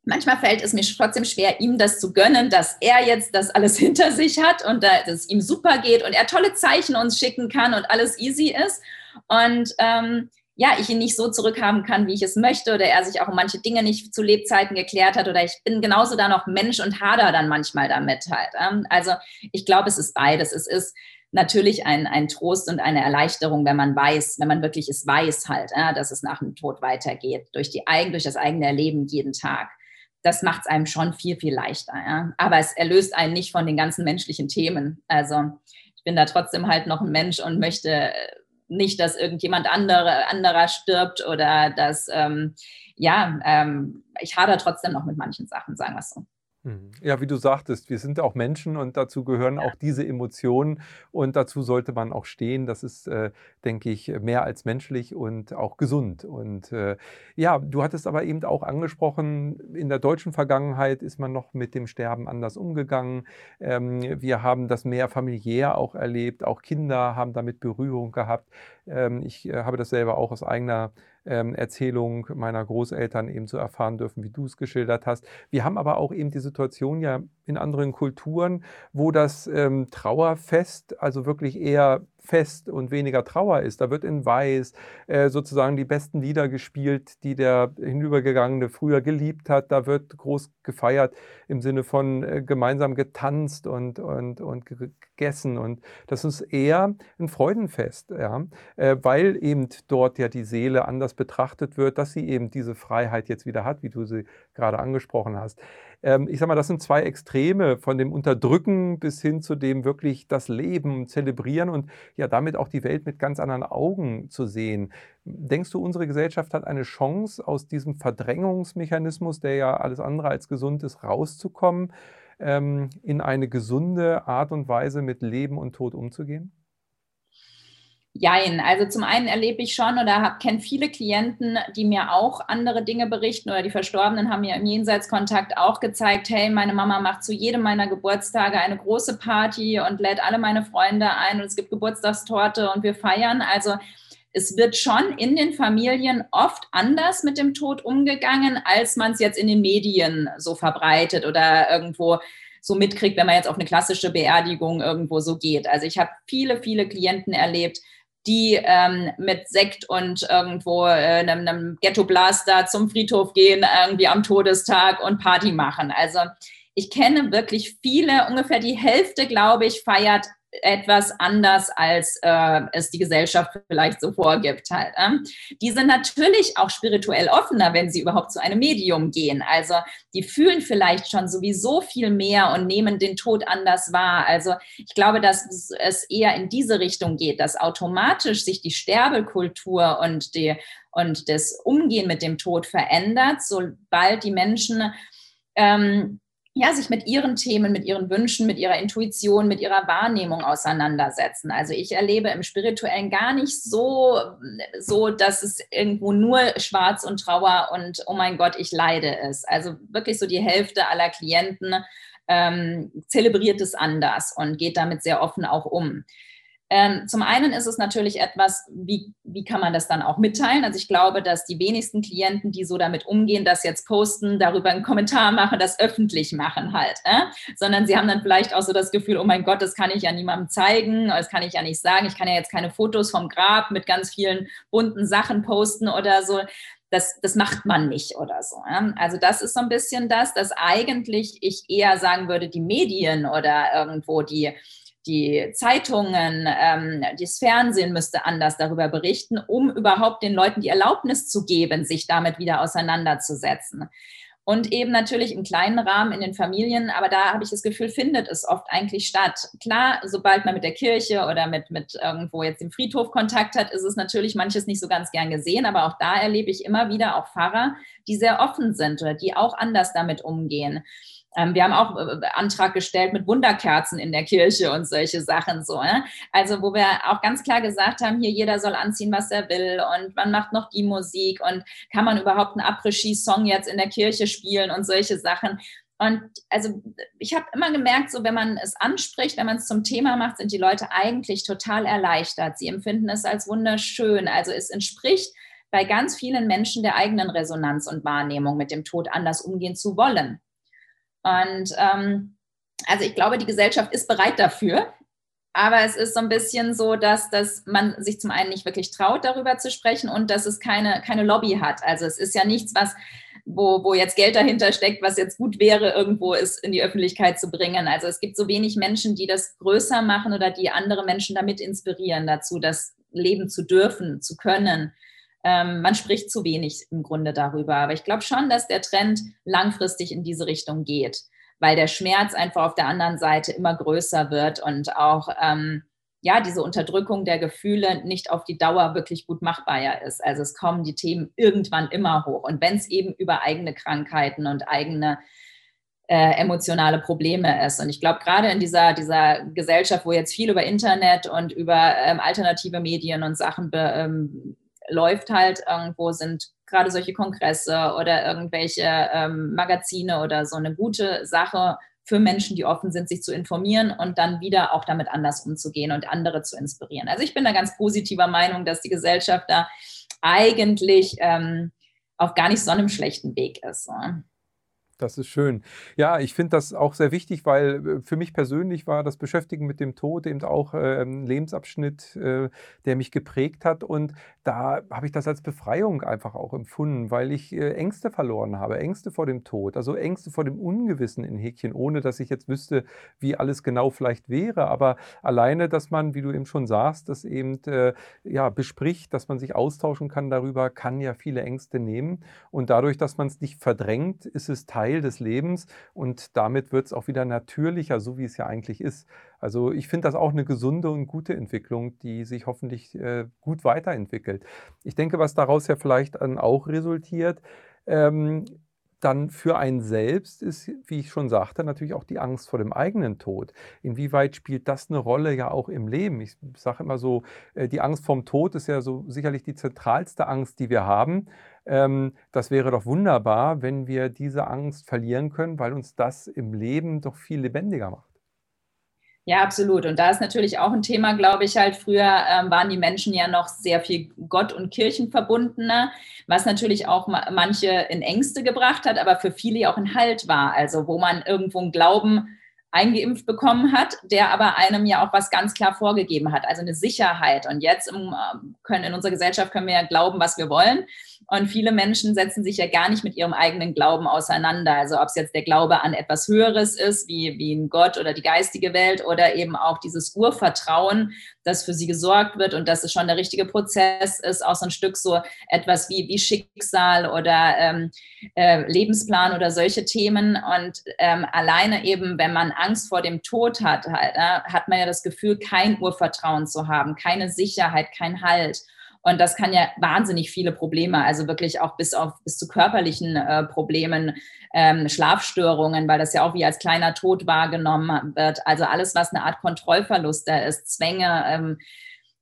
S2: manchmal fällt es mir trotzdem schwer, ihm das zu gönnen, dass er jetzt das alles hinter sich hat und dass es ihm super geht und er tolle Zeichen uns schicken kann und alles easy ist. Und ähm, ja, ich ihn nicht so zurückhaben kann, wie ich es möchte, oder er sich auch um manche Dinge nicht zu Lebzeiten geklärt hat, oder ich bin genauso da noch Mensch und hader dann manchmal damit halt. Ähm. Also ich glaube, es ist beides. Es ist natürlich ein, ein Trost und eine Erleichterung, wenn man weiß, wenn man wirklich es weiß halt, dass es nach dem Tod weitergeht, durch, die, durch das eigene Erleben jeden Tag. Das macht es einem schon viel, viel leichter. Aber es erlöst einen nicht von den ganzen menschlichen Themen. Also ich bin da trotzdem halt noch ein Mensch und möchte nicht, dass irgendjemand andere, anderer stirbt oder dass, ähm, ja, ähm, ich hader trotzdem noch mit manchen Sachen, sagen wir es so.
S1: Mhm. Ja, wie du sagtest, wir sind auch Menschen und dazu gehören auch diese Emotionen und dazu sollte man auch stehen. Das ist, äh, denke ich, mehr als menschlich und auch gesund. Und äh, ja, du hattest aber eben auch angesprochen, in der deutschen Vergangenheit ist man noch mit dem Sterben anders umgegangen. Ähm, wir haben das mehr familiär auch erlebt, auch Kinder haben damit Berührung gehabt. Ähm, ich äh, habe das selber auch aus eigener ähm, Erzählung meiner Großeltern eben zu erfahren dürfen, wie du es geschildert hast. Wir haben aber auch eben die Situation ja in anderen Kulturen, wo das ähm, Trauerfest also wirklich eher Fest und weniger Trauer ist. Da wird in Weiß äh, sozusagen die besten Lieder gespielt, die der Hinübergegangene früher geliebt hat. Da wird groß gefeiert im Sinne von äh, gemeinsam getanzt und, und, und gegessen. Und das ist eher ein Freudenfest, ja? Äh, weil eben dort ja die Seele anders betrachtet wird, dass sie eben diese Freiheit jetzt wieder hat, wie du sie gerade angesprochen hast ähm, ich sage mal, das sind zwei Extreme von dem Unterdrücken bis hin zu dem wirklich das Leben zelebrieren und ja damit auch die Welt mit ganz anderen Augen zu sehen. Denkst du, unsere Gesellschaft hat eine Chance, aus diesem Verdrängungsmechanismus, der ja alles andere als gesund ist, rauszukommen, ähm, in eine gesunde Art und Weise mit Leben und Tod umzugehen?
S2: Jein. Also zum einen erlebe ich schon oder kenne viele Klienten, die mir auch andere Dinge berichten oder die Verstorbenen haben mir im Jenseitskontakt auch gezeigt, hey, meine Mama macht zu jedem meiner Geburtstage eine große Party und lädt alle meine Freunde ein und es gibt Geburtstagstorte und wir feiern. Also es wird schon in den Familien oft anders mit dem Tod umgegangen, als man es jetzt in den Medien so verbreitet oder irgendwo so mitkriegt, wenn man jetzt auf eine klassische Beerdigung irgendwo so geht. Also ich habe viele, viele Klienten erlebt, die ähm, mit Sekt und irgendwo äh, einem, einem Ghetto-Blaster zum Friedhof gehen, irgendwie am Todestag und Party machen. Also ich kenne wirklich viele, ungefähr die Hälfte, glaube ich, feiert etwas anders, als äh, es die Gesellschaft vielleicht so vorgibt. Halt, äh. Die sind natürlich auch spirituell offener, wenn sie überhaupt zu einem Medium gehen. Also die fühlen vielleicht schon sowieso viel mehr und nehmen den Tod anders wahr. Also ich glaube, dass es eher in diese Richtung geht, dass automatisch sich die Sterbekultur und, die, und das Umgehen mit dem Tod verändert, sobald die Menschen ähm, ja, sich mit ihren Themen, mit ihren Wünschen, mit ihrer Intuition, mit ihrer Wahrnehmung auseinandersetzen. Also ich erlebe im Spirituellen gar nicht so, so, dass es irgendwo nur Schwarz und Trauer und oh mein Gott, ich leide ist. Also wirklich so die Hälfte aller Klienten ähm, zelebriert es anders und geht damit sehr offen auch um. Ähm, zum einen ist es natürlich etwas, wie, wie kann man das dann auch mitteilen? Also ich glaube, dass die wenigsten Klienten, die so damit umgehen, das jetzt posten, darüber einen Kommentar machen, das öffentlich machen halt, äh? sondern sie haben dann vielleicht auch so das Gefühl, oh mein Gott, das kann ich ja niemandem zeigen, das kann ich ja nicht sagen, ich kann ja jetzt keine Fotos vom Grab mit ganz vielen bunten Sachen posten oder so das, das macht man nicht oder so. Ja? Also das ist so ein bisschen das, dass eigentlich ich eher sagen würde, die Medien oder irgendwo die, die Zeitungen, ähm, das Fernsehen müsste anders darüber berichten, um überhaupt den Leuten die Erlaubnis zu geben, sich damit wieder auseinanderzusetzen und eben natürlich im kleinen Rahmen in den Familien. Aber da habe ich das Gefühl, findet es oft eigentlich statt. Klar, sobald man mit der Kirche oder mit, mit irgendwo jetzt dem Friedhof Kontakt hat, ist es natürlich manches nicht so ganz gern gesehen. Aber auch da erlebe ich immer wieder auch Pfarrer, die sehr offen sind oder die auch anders damit umgehen. Ähm, wir haben auch äh, Antrag gestellt mit Wunderkerzen in der Kirche und solche Sachen so. Ne? Also wo wir auch ganz klar gesagt haben, hier jeder soll anziehen, was er will und man macht noch die Musik und kann man überhaupt einen Après-Ski-Song jetzt in der Kirche spielen und solche Sachen. Und also ich habe immer gemerkt, so wenn man es anspricht, wenn man es zum Thema macht, sind die Leute eigentlich total erleichtert. Sie empfinden es als wunderschön. Also es entspricht bei ganz vielen Menschen der eigenen Resonanz und Wahrnehmung, mit dem Tod anders umgehen zu wollen. Und ähm, also ich glaube, die Gesellschaft ist bereit dafür. Aber es ist so ein bisschen so, dass, dass man sich zum einen nicht wirklich traut, darüber zu sprechen und dass es keine, keine Lobby hat. Also es ist ja nichts, was, wo, wo jetzt Geld dahinter steckt, was jetzt gut wäre, irgendwo ist in die Öffentlichkeit zu bringen. Also es gibt so wenig Menschen, die das größer machen oder die andere Menschen damit inspirieren dazu, das leben zu dürfen, zu können. Ähm, man spricht zu wenig im Grunde darüber. Aber ich glaube schon, dass der Trend langfristig in diese Richtung geht, weil der Schmerz einfach auf der anderen Seite immer größer wird und auch ähm, ja, diese Unterdrückung der Gefühle nicht auf die Dauer wirklich gut machbar ist. Also es kommen die Themen irgendwann immer hoch. Und wenn es eben über eigene Krankheiten und eigene äh, emotionale Probleme ist. Und ich glaube, gerade in dieser, dieser Gesellschaft, wo jetzt viel über Internet und über ähm, alternative Medien und Sachen be, ähm, läuft halt irgendwo, sind gerade solche Kongresse oder irgendwelche ähm, Magazine oder so eine gute Sache für Menschen, die offen sind, sich zu informieren und dann wieder auch damit anders umzugehen und andere zu inspirieren. Also ich bin da ganz positiver Meinung, dass die Gesellschaft da eigentlich ähm, auf gar nicht so einem schlechten Weg ist. So.
S1: Das ist schön. Ja, ich finde das auch sehr wichtig, weil äh, für mich persönlich war das Beschäftigen mit dem Tod eben auch äh, ein Lebensabschnitt, äh, der mich geprägt hat. Und da habe ich das als Befreiung einfach auch empfunden, weil ich Ängste verloren habe, Ängste vor dem Tod, also Ängste vor dem Ungewissen in Häkchen, ohne dass ich jetzt wüsste, wie alles genau vielleicht wäre. Aber alleine, dass man, wie du eben schon sagst, das eben ja, bespricht, dass man sich austauschen kann darüber, kann ja viele Ängste nehmen. Und dadurch, dass man es nicht verdrängt, ist es Teil Teil des Lebens und damit wird es auch wieder natürlicher, so wie es ja eigentlich ist. Also ich finde das auch eine gesunde und gute Entwicklung, die sich hoffentlich äh, gut weiterentwickelt. Ich denke, was daraus ja vielleicht dann auch resultiert, ähm, dann für einen selbst ist, wie ich schon sagte, natürlich auch die Angst vor dem eigenen Tod. Inwieweit spielt das eine Rolle ja auch im Leben? Ich sage immer so, äh, die Angst vom Tod ist ja so sicherlich die zentralste Angst, die wir haben. Ähm, das wäre doch wunderbar, wenn wir diese Angst verlieren können, weil uns das im Leben doch viel lebendiger macht.
S2: Ja, absolut. Und da ist natürlich auch ein Thema, glaube ich, halt früher ähm, waren die Menschen ja noch sehr viel Gott und Kirchen verbundener, was natürlich auch ma manche in Ängste gebracht hat, aber für viele auch ein Halt war. Also wo man irgendwo einen Glauben eingeimpft bekommen hat, der aber einem ja auch was ganz klar vorgegeben hat, also eine Sicherheit. Und jetzt im, ähm, können in unserer Gesellschaft können wir ja glauben, was wir wollen. Und viele Menschen setzen sich ja gar nicht mit ihrem eigenen Glauben auseinander. Also ob es jetzt der Glaube an etwas Höheres ist, wie, wie ein Gott oder die geistige Welt, oder eben auch dieses Urvertrauen, dass für sie gesorgt wird und dass es schon der richtige Prozess ist, auch so ein Stück so etwas wie, wie Schicksal oder ähm, äh, Lebensplan oder solche Themen. Und ähm, alleine eben, wenn man Angst vor dem Tod hat, halt, äh, hat man ja das Gefühl, kein Urvertrauen zu haben, keine Sicherheit, kein Halt. Und das kann ja wahnsinnig viele Probleme, also wirklich auch bis auf bis zu körperlichen äh, Problemen, ähm, Schlafstörungen, weil das ja auch wie als kleiner Tod wahrgenommen wird. Also alles, was eine Art Kontrollverlust da ist, Zwänge, ähm,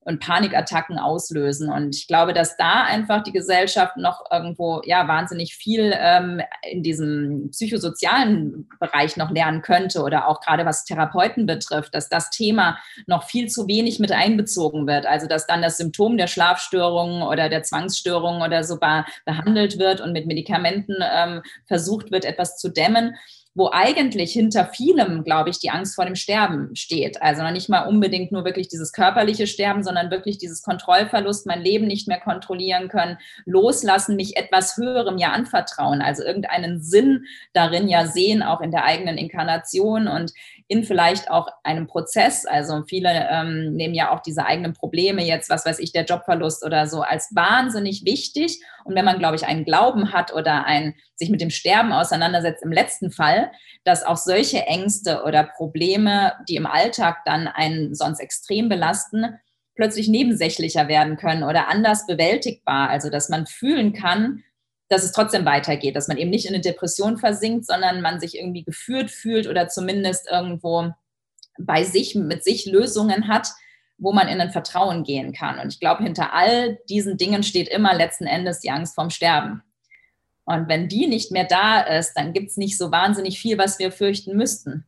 S2: und Panikattacken auslösen. Und ich glaube, dass da einfach die Gesellschaft noch irgendwo ja wahnsinnig viel ähm, in diesem psychosozialen Bereich noch lernen könnte oder auch gerade was Therapeuten betrifft, dass das Thema noch viel zu wenig mit einbezogen wird. Also dass dann das Symptom der Schlafstörungen oder der Zwangsstörungen oder so behandelt wird und mit Medikamenten ähm, versucht wird, etwas zu dämmen wo eigentlich hinter vielem, glaube ich, die Angst vor dem Sterben steht. Also noch nicht mal unbedingt nur wirklich dieses körperliche Sterben, sondern wirklich dieses Kontrollverlust, mein Leben nicht mehr kontrollieren können, loslassen, mich etwas Höherem ja anvertrauen, also irgendeinen Sinn darin ja sehen, auch in der eigenen Inkarnation und in vielleicht auch einem Prozess. Also viele ähm, nehmen ja auch diese eigenen Probleme jetzt, was weiß ich, der Jobverlust oder so, als wahnsinnig wichtig. Und wenn man, glaube ich, einen Glauben hat oder ein, sich mit dem Sterben auseinandersetzt, im letzten Fall, dass auch solche Ängste oder Probleme, die im Alltag dann einen sonst extrem belasten, plötzlich nebensächlicher werden können oder anders bewältigbar. Also, dass man fühlen kann, dass es trotzdem weitergeht, dass man eben nicht in eine Depression versinkt, sondern man sich irgendwie geführt fühlt oder zumindest irgendwo bei sich, mit sich Lösungen hat, wo man in ein Vertrauen gehen kann. Und ich glaube, hinter all diesen Dingen steht immer letzten Endes die Angst vorm Sterben. Und wenn die nicht mehr da ist, dann gibt es nicht so wahnsinnig viel, was wir fürchten müssten.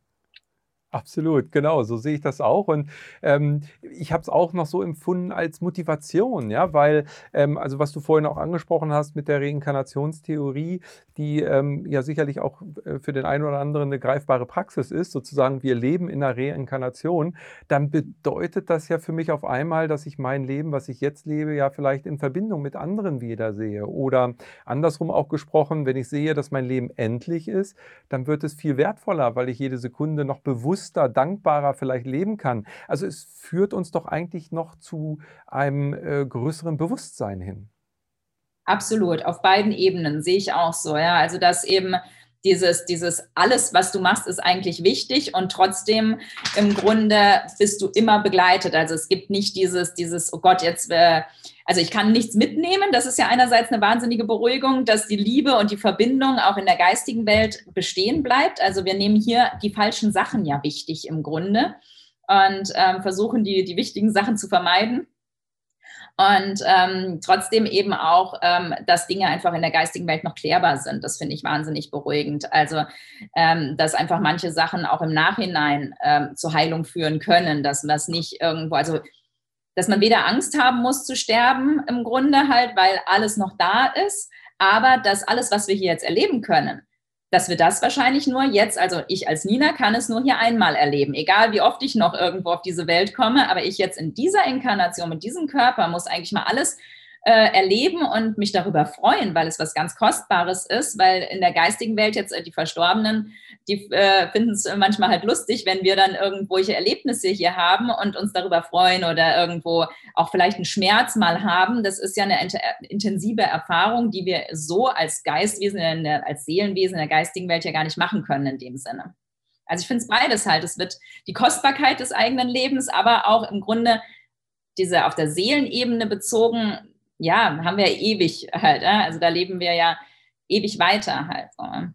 S1: Absolut, genau, so sehe ich das auch. Und ähm, ich habe es auch noch so empfunden als Motivation, ja, weil, ähm, also was du vorhin auch angesprochen hast mit der Reinkarnationstheorie, die ähm, ja sicherlich auch äh, für den einen oder anderen eine greifbare Praxis ist, sozusagen, wir leben in einer Reinkarnation, dann bedeutet das ja für mich auf einmal, dass ich mein Leben, was ich jetzt lebe, ja vielleicht in Verbindung mit anderen wieder sehe. Oder andersrum auch gesprochen, wenn ich sehe, dass mein Leben endlich ist, dann wird es viel wertvoller, weil ich jede Sekunde noch bewusst bewusster, dankbarer vielleicht leben kann. Also es führt uns doch eigentlich noch zu einem äh, größeren Bewusstsein hin.
S2: Absolut, auf beiden Ebenen sehe ich auch so. Ja, also dass eben dieses, dieses alles, was du machst, ist eigentlich wichtig und trotzdem im Grunde bist du immer begleitet. Also es gibt nicht dieses, dieses, oh Gott, jetzt, äh, also ich kann nichts mitnehmen. Das ist ja einerseits eine wahnsinnige Beruhigung, dass die Liebe und die Verbindung auch in der geistigen Welt bestehen bleibt. Also wir nehmen hier die falschen Sachen ja wichtig im Grunde und ähm, versuchen die, die wichtigen Sachen zu vermeiden und ähm, trotzdem eben auch, ähm, dass Dinge einfach in der geistigen Welt noch klärbar sind. Das finde ich wahnsinnig beruhigend. Also, ähm, dass einfach manche Sachen auch im Nachhinein ähm, zur Heilung führen können, dass das nicht irgendwo, also dass man weder Angst haben muss zu sterben im Grunde halt, weil alles noch da ist, aber dass alles, was wir hier jetzt erleben können, dass wir das wahrscheinlich nur jetzt, also ich als Nina kann es nur hier einmal erleben, egal wie oft ich noch irgendwo auf diese Welt komme, aber ich jetzt in dieser Inkarnation mit diesem Körper muss eigentlich mal alles äh, erleben und mich darüber freuen, weil es was ganz Kostbares ist, weil in der geistigen Welt jetzt äh, die Verstorbenen, die äh, finden es manchmal halt lustig, wenn wir dann irgendwelche Erlebnisse hier haben und uns darüber freuen oder irgendwo auch vielleicht einen Schmerz mal haben. Das ist ja eine intensive Erfahrung, die wir so als Geistwesen, der, als Seelenwesen in der geistigen Welt ja gar nicht machen können in dem Sinne. Also ich finde es beides halt. Es wird die Kostbarkeit des eigenen Lebens, aber auch im Grunde diese auf der Seelenebene bezogen, ja, haben wir ewig halt. Also da leben wir ja ewig weiter halt. So.
S1: ja.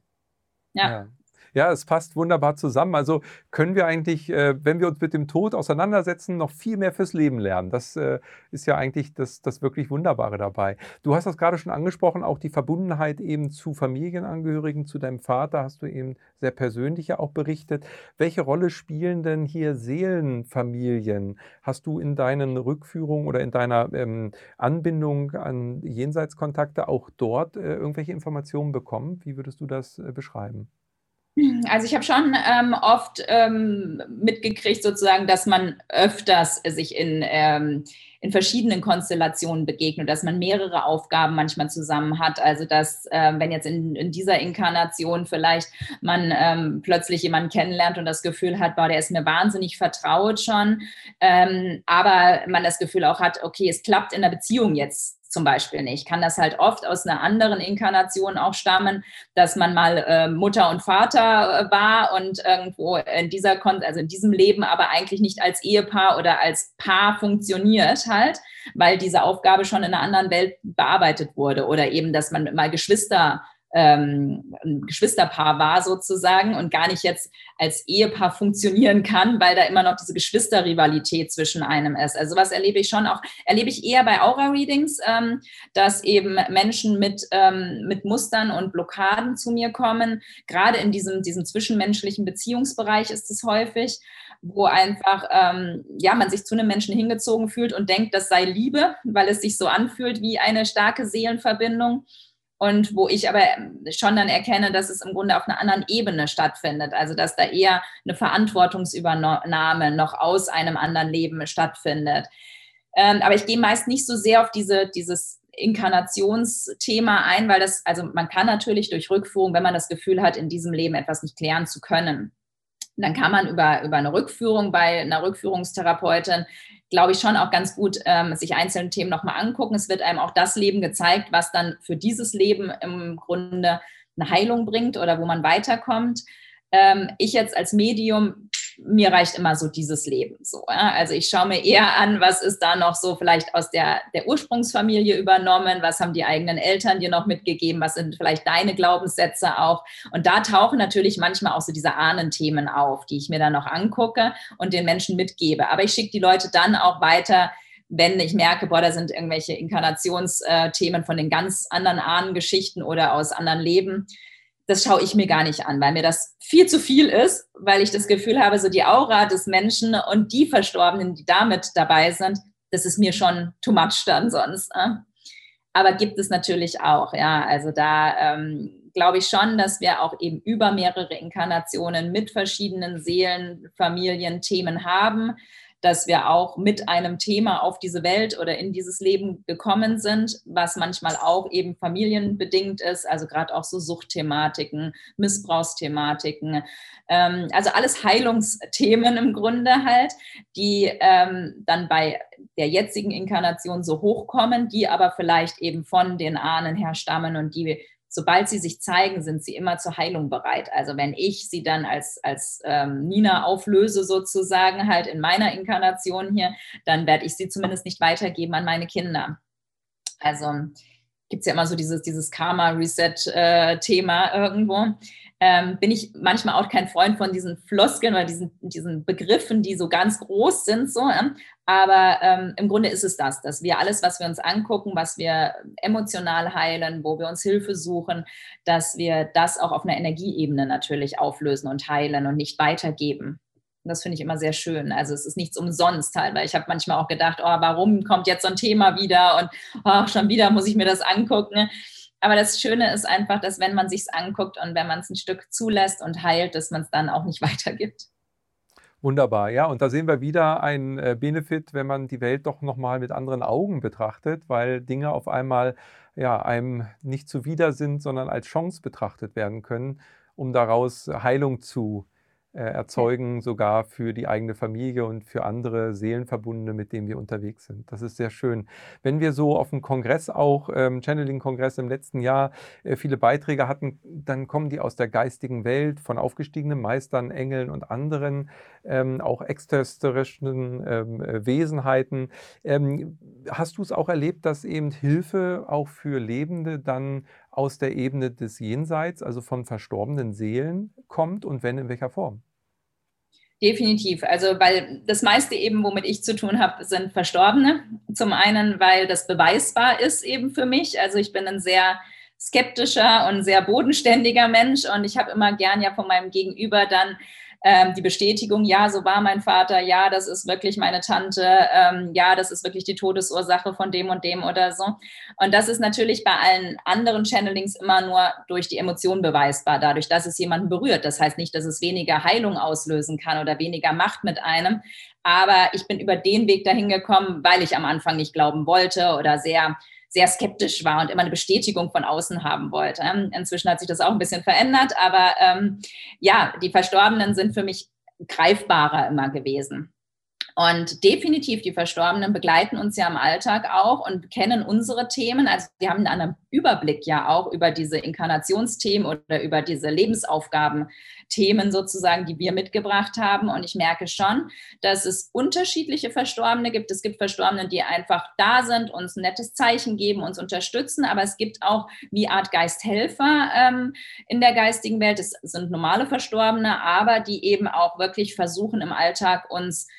S1: ja. Ja, es passt wunderbar zusammen. Also können wir eigentlich, äh, wenn wir uns mit dem Tod auseinandersetzen, noch viel mehr fürs Leben lernen. Das äh, ist ja eigentlich das, das wirklich Wunderbare dabei. Du hast das gerade schon angesprochen, auch die Verbundenheit eben zu Familienangehörigen, zu deinem Vater hast du eben sehr persönlich ja auch berichtet. Welche Rolle spielen denn hier Seelenfamilien? Hast du in deinen Rückführungen oder in deiner ähm, Anbindung an Jenseitskontakte auch dort äh, irgendwelche Informationen bekommen? Wie würdest du das äh, beschreiben?
S2: Also ich habe schon ähm, oft ähm, mitgekriegt, sozusagen, dass man öfters sich in, ähm, in verschiedenen Konstellationen begegnet, dass man mehrere Aufgaben manchmal zusammen hat. Also dass, äh, wenn jetzt in, in, dieser Inkarnation vielleicht man ähm, plötzlich jemanden kennenlernt und das Gefühl hat, boah, der ist mir wahnsinnig vertraut schon, ähm, aber man das Gefühl auch hat, okay, es klappt in der Beziehung jetzt zum Beispiel nicht. Kann das halt oft aus einer anderen Inkarnation auch stammen, dass man mal äh, Mutter und Vater äh, war und irgendwo in dieser Kon also in diesem Leben aber eigentlich nicht als Ehepaar oder als Paar funktioniert halt, weil diese Aufgabe schon in einer anderen Welt bearbeitet wurde oder eben, dass man mal Geschwister ähm, ein Geschwisterpaar war sozusagen und gar nicht jetzt als Ehepaar funktionieren kann, weil da immer noch diese Geschwisterrivalität zwischen einem ist. Also was erlebe ich schon auch, erlebe ich eher bei Aura-Readings, ähm, dass eben Menschen mit, ähm, mit Mustern und Blockaden zu mir kommen. Gerade in diesem, diesem zwischenmenschlichen Beziehungsbereich ist es häufig wo einfach ähm, ja man sich zu einem Menschen hingezogen fühlt und denkt, das sei Liebe, weil es sich so anfühlt wie eine starke Seelenverbindung und wo ich aber schon dann erkenne, dass es im Grunde auf einer anderen Ebene stattfindet. Also dass da eher eine Verantwortungsübernahme noch aus einem anderen Leben stattfindet. Ähm, aber ich gehe meist nicht so sehr auf diese, dieses Inkarnationsthema ein, weil das, also man kann natürlich durch Rückführung, wenn man das Gefühl hat, in diesem Leben etwas nicht klären zu können, dann kann man über, über eine Rückführung bei einer Rückführungstherapeutin glaube ich, schon auch ganz gut ähm, sich einzelne Themen nochmal angucken. Es wird einem auch das Leben gezeigt, was dann für dieses Leben im Grunde eine Heilung bringt oder wo man weiterkommt. Ähm, ich jetzt als Medium mir reicht immer so dieses Leben so. Ja? Also ich schaue mir eher an, was ist da noch so vielleicht aus der, der Ursprungsfamilie übernommen, was haben die eigenen Eltern dir noch mitgegeben, was sind vielleicht deine Glaubenssätze auch. Und da tauchen natürlich manchmal auch so diese Ahnenthemen auf, die ich mir dann noch angucke und den Menschen mitgebe. Aber ich schicke die Leute dann auch weiter wenn ich merke, boah, da sind irgendwelche Inkarnationsthemen von den ganz anderen Ahnengeschichten oder aus anderen Leben, das schaue ich mir gar nicht an, weil mir das viel zu viel ist, weil ich das Gefühl habe, so die Aura des Menschen und die Verstorbenen, die damit dabei sind, das ist mir schon too much dann sonst. Äh? Aber gibt es natürlich auch, ja. Also da ähm, glaube ich schon, dass wir auch eben über mehrere Inkarnationen mit verschiedenen Seelen, Familien, Themen haben dass wir auch mit einem Thema auf diese Welt oder in dieses Leben gekommen sind, was manchmal auch eben familienbedingt ist, also gerade auch so Suchtthematiken, Missbrauchsthematiken, ähm, also alles Heilungsthemen im Grunde halt, die ähm, dann bei der jetzigen Inkarnation so hochkommen, die aber vielleicht eben von den Ahnen her stammen und die sobald sie sich zeigen, sind sie immer zur Heilung bereit. Also wenn ich sie dann als, als ähm, Nina auflöse, sozusagen, halt in meiner Inkarnation hier, dann werde ich sie zumindest nicht weitergeben an meine Kinder. Also gibt es ja immer so dieses, dieses Karma-Reset-Thema äh, irgendwo ähm, bin ich manchmal auch kein Freund von diesen Floskeln oder diesen, diesen Begriffen, die so ganz groß sind. So, ja? Aber ähm, im Grunde ist es das, dass wir alles, was wir uns angucken, was wir emotional heilen, wo wir uns Hilfe suchen, dass wir das auch auf einer Energieebene natürlich auflösen und heilen und nicht weitergeben. Das finde ich immer sehr schön. Also es ist nichts umsonst halt, weil ich habe manchmal auch gedacht, oh, warum kommt jetzt so ein Thema wieder und oh, schon wieder muss ich mir das angucken. Aber das Schöne ist einfach, dass wenn man sich anguckt und wenn man es ein Stück zulässt und heilt, dass man es dann auch nicht weitergibt.
S1: Wunderbar, ja, und da sehen wir wieder einen äh, Benefit, wenn man die Welt doch nochmal mit anderen Augen betrachtet, weil Dinge auf einmal ja, einem nicht zuwider sind, sondern als Chance betrachtet werden können, um daraus Heilung zu erzeugen, sogar für die eigene Familie und für andere Seelenverbundene, mit denen wir unterwegs sind. Das ist sehr schön. Wenn wir so auf dem Kongress auch, ähm, Channeling-Kongress im letzten Jahr, äh, viele Beiträge hatten, dann kommen die aus der geistigen Welt, von aufgestiegenen Meistern, Engeln und anderen, ähm, auch extraterrestrischen ähm, äh, Wesenheiten. Ähm, hast du es auch erlebt, dass eben Hilfe auch für Lebende dann aus der Ebene des Jenseits, also von verstorbenen Seelen kommt und wenn in welcher Form?
S2: Definitiv. Also, weil das meiste eben, womit ich zu tun habe, sind Verstorbene. Zum einen, weil das beweisbar ist eben für mich. Also, ich bin ein sehr skeptischer und sehr bodenständiger Mensch und ich habe immer gern ja von meinem Gegenüber dann ähm, die Bestätigung, ja, so war mein Vater, ja, das ist wirklich meine Tante, ähm, ja, das ist wirklich die Todesursache von dem und dem oder so. Und das ist natürlich bei allen anderen Channelings immer nur durch die Emotion beweisbar, dadurch, dass es jemanden berührt. Das heißt nicht, dass es weniger Heilung auslösen kann oder weniger Macht mit einem. Aber ich bin über den Weg dahin gekommen, weil ich am Anfang nicht glauben wollte oder sehr sehr skeptisch war und immer eine Bestätigung von außen haben wollte. Inzwischen hat sich das auch ein bisschen verändert, aber ähm, ja, die Verstorbenen sind für mich greifbarer immer gewesen. Und definitiv, die Verstorbenen begleiten uns ja im Alltag auch und kennen unsere Themen. Also wir haben einen Überblick ja auch über diese Inkarnationsthemen oder über diese Lebensaufgaben-Themen sozusagen, die wir mitgebracht haben. Und ich merke schon, dass es unterschiedliche Verstorbene gibt. Es gibt Verstorbene, die einfach da sind, uns ein nettes Zeichen geben, uns unterstützen. Aber es gibt auch wie Art Geisthelfer ähm, in der geistigen Welt. Es sind normale Verstorbene, aber die eben auch wirklich versuchen im Alltag uns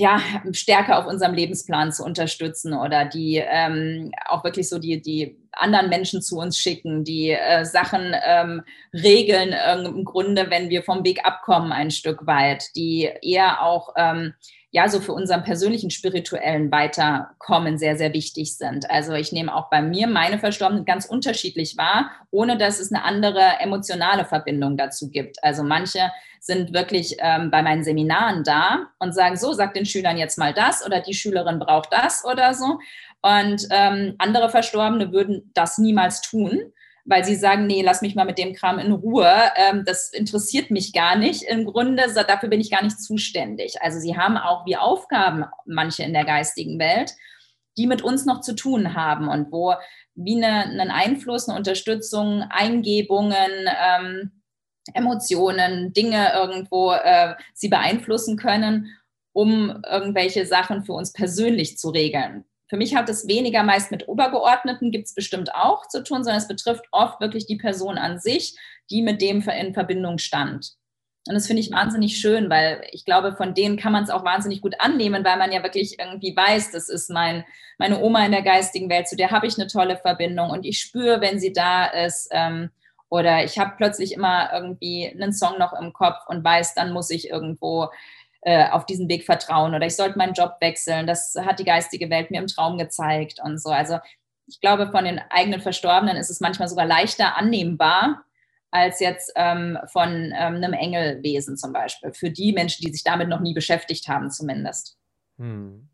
S2: ja, stärker auf unserem Lebensplan zu unterstützen oder die ähm, auch wirklich so die, die anderen Menschen zu uns schicken, die äh, Sachen ähm, regeln äh, im Grunde, wenn wir vom Weg abkommen ein Stück weit, die eher auch ähm, ja so für unseren persönlichen spirituellen Weiterkommen sehr, sehr wichtig sind. Also ich nehme auch bei mir meine Verstorbenen ganz unterschiedlich wahr, ohne dass es eine andere emotionale Verbindung dazu gibt. Also manche sind wirklich ähm, bei meinen Seminaren da und sagen, so, sag den Schülern jetzt mal das oder die Schülerin braucht das oder so. Und ähm, andere Verstorbene würden das niemals tun weil sie sagen, nee, lass mich mal mit dem Kram in Ruhe, ähm, das interessiert mich gar nicht. Im Grunde, dafür bin ich gar nicht zuständig. Also sie haben auch wie Aufgaben, manche in der geistigen Welt, die mit uns noch zu tun haben und wo wie eine, einen Einfluss, eine Unterstützung, Eingebungen, ähm, Emotionen, Dinge irgendwo äh, sie beeinflussen können, um irgendwelche Sachen für uns persönlich zu regeln. Für mich hat es weniger meist mit Obergeordneten, gibt es bestimmt auch zu tun, sondern es betrifft oft wirklich die Person an sich, die mit dem in Verbindung stand. Und das finde ich wahnsinnig schön, weil ich glaube, von denen kann man es auch wahnsinnig gut annehmen, weil man ja wirklich irgendwie weiß, das ist mein, meine Oma in der geistigen Welt, zu der habe ich eine tolle Verbindung und ich spüre, wenn sie da ist. Ähm, oder ich habe plötzlich immer irgendwie einen Song noch im Kopf und weiß, dann muss ich irgendwo äh, auf diesen Weg vertrauen oder ich sollte meinen Job wechseln. Das hat die geistige Welt mir im Traum gezeigt und so. Also ich glaube, von den eigenen Verstorbenen ist es manchmal sogar leichter annehmbar als jetzt ähm, von ähm, einem Engelwesen zum Beispiel. Für die Menschen, die sich damit noch nie beschäftigt haben, zumindest.
S1: Hm.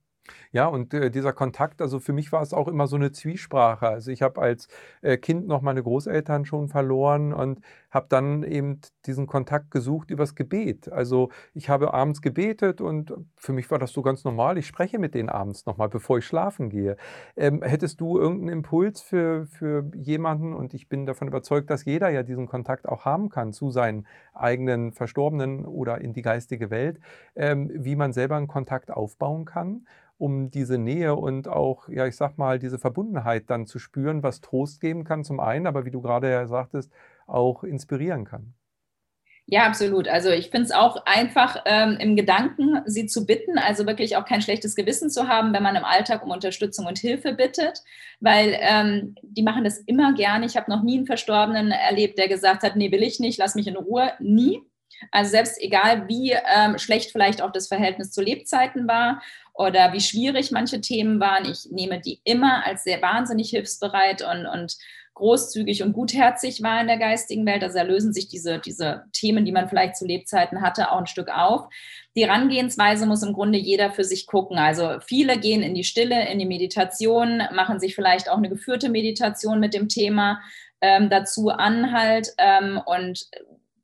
S1: Ja, und äh, dieser Kontakt, also für mich war es auch immer so eine Zwiesprache. Also ich habe als äh, Kind noch meine Großeltern schon verloren und habe dann eben diesen Kontakt gesucht übers Gebet. Also ich habe abends gebetet und für mich war das so ganz normal. Ich spreche mit denen abends nochmal, bevor ich schlafen gehe. Ähm, hättest du irgendeinen Impuls für, für jemanden? Und ich bin davon überzeugt, dass jeder ja diesen Kontakt auch haben kann zu seinen eigenen Verstorbenen oder in die geistige Welt, ähm, wie man selber einen Kontakt aufbauen kann um diese Nähe und auch, ja, ich sag mal, diese Verbundenheit dann zu spüren, was Trost geben kann zum einen, aber wie du gerade ja sagtest, auch inspirieren kann.
S2: Ja, absolut. Also ich finde es auch einfach ähm, im Gedanken, sie zu bitten, also wirklich auch kein schlechtes Gewissen zu haben, wenn man im Alltag um Unterstützung und Hilfe bittet, weil ähm, die machen das immer gerne. Ich habe noch nie einen Verstorbenen erlebt, der gesagt hat, nee, will ich nicht, lass mich in Ruhe. Nie. Also selbst egal, wie ähm, schlecht vielleicht auch das Verhältnis zu Lebzeiten war oder wie schwierig manche Themen waren, ich nehme die immer als sehr wahnsinnig hilfsbereit und, und großzügig und gutherzig war in der geistigen Welt. Also da lösen sich diese, diese Themen, die man vielleicht zu Lebzeiten hatte, auch ein Stück auf. Die Herangehensweise muss im Grunde jeder für sich gucken. Also viele gehen in die Stille, in die Meditation, machen sich vielleicht auch eine geführte Meditation mit dem Thema ähm, dazu an halt ähm, und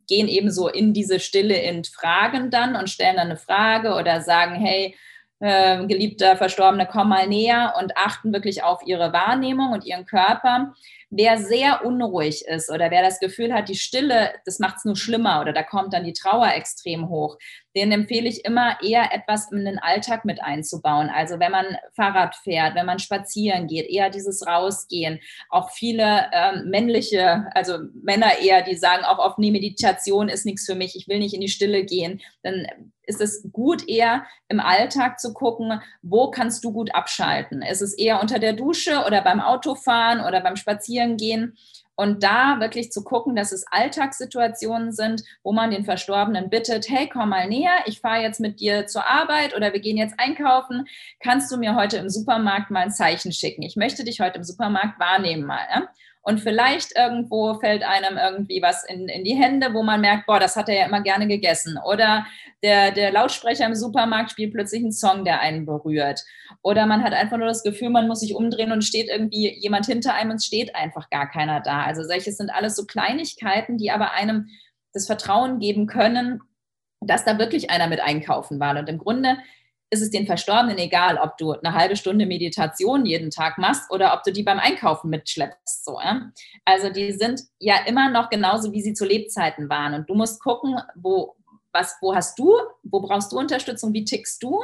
S2: gehen eben so in diese Stille in Fragen dann und stellen dann eine Frage oder sagen, hey, äh, geliebter Verstorbene, komm mal näher und achten wirklich auf ihre Wahrnehmung und ihren Körper. Wer sehr unruhig ist oder wer das Gefühl hat, die Stille, das macht es nur schlimmer oder da kommt dann die Trauer extrem hoch, den empfehle ich immer eher etwas in den Alltag mit einzubauen. Also wenn man Fahrrad fährt, wenn man spazieren geht, eher dieses Rausgehen. Auch viele ähm, männliche, also Männer eher, die sagen auch oft, nee, Meditation ist nichts für mich, ich will nicht in die Stille gehen. Dann ist es gut, eher im Alltag zu gucken, wo kannst du gut abschalten? Ist es eher unter der Dusche oder beim Autofahren oder beim Spazierengehen? Und da wirklich zu gucken, dass es Alltagssituationen sind, wo man den Verstorbenen bittet, hey, komm mal näher, ich fahre jetzt mit dir zur Arbeit oder wir gehen jetzt einkaufen. Kannst du mir heute im Supermarkt mal ein Zeichen schicken? Ich möchte dich heute im Supermarkt wahrnehmen mal. Ja? Und vielleicht irgendwo fällt einem irgendwie was in, in die Hände, wo man merkt, boah, das hat er ja immer gerne gegessen. Oder der, der Lautsprecher im Supermarkt spielt plötzlich einen Song, der einen berührt. Oder man hat einfach nur das Gefühl, man muss sich umdrehen und steht irgendwie jemand hinter einem und es steht einfach gar keiner da. Also solches sind alles so Kleinigkeiten, die aber einem das Vertrauen geben können, dass da wirklich einer mit einkaufen war. Und im Grunde ist es den Verstorbenen egal, ob du eine halbe Stunde Meditation jeden Tag machst oder ob du die beim Einkaufen mitschleppst. So, ja? Also die sind ja immer noch genauso, wie sie zu Lebzeiten waren. Und du musst gucken, wo, was, wo hast du, wo brauchst du Unterstützung, wie tickst du?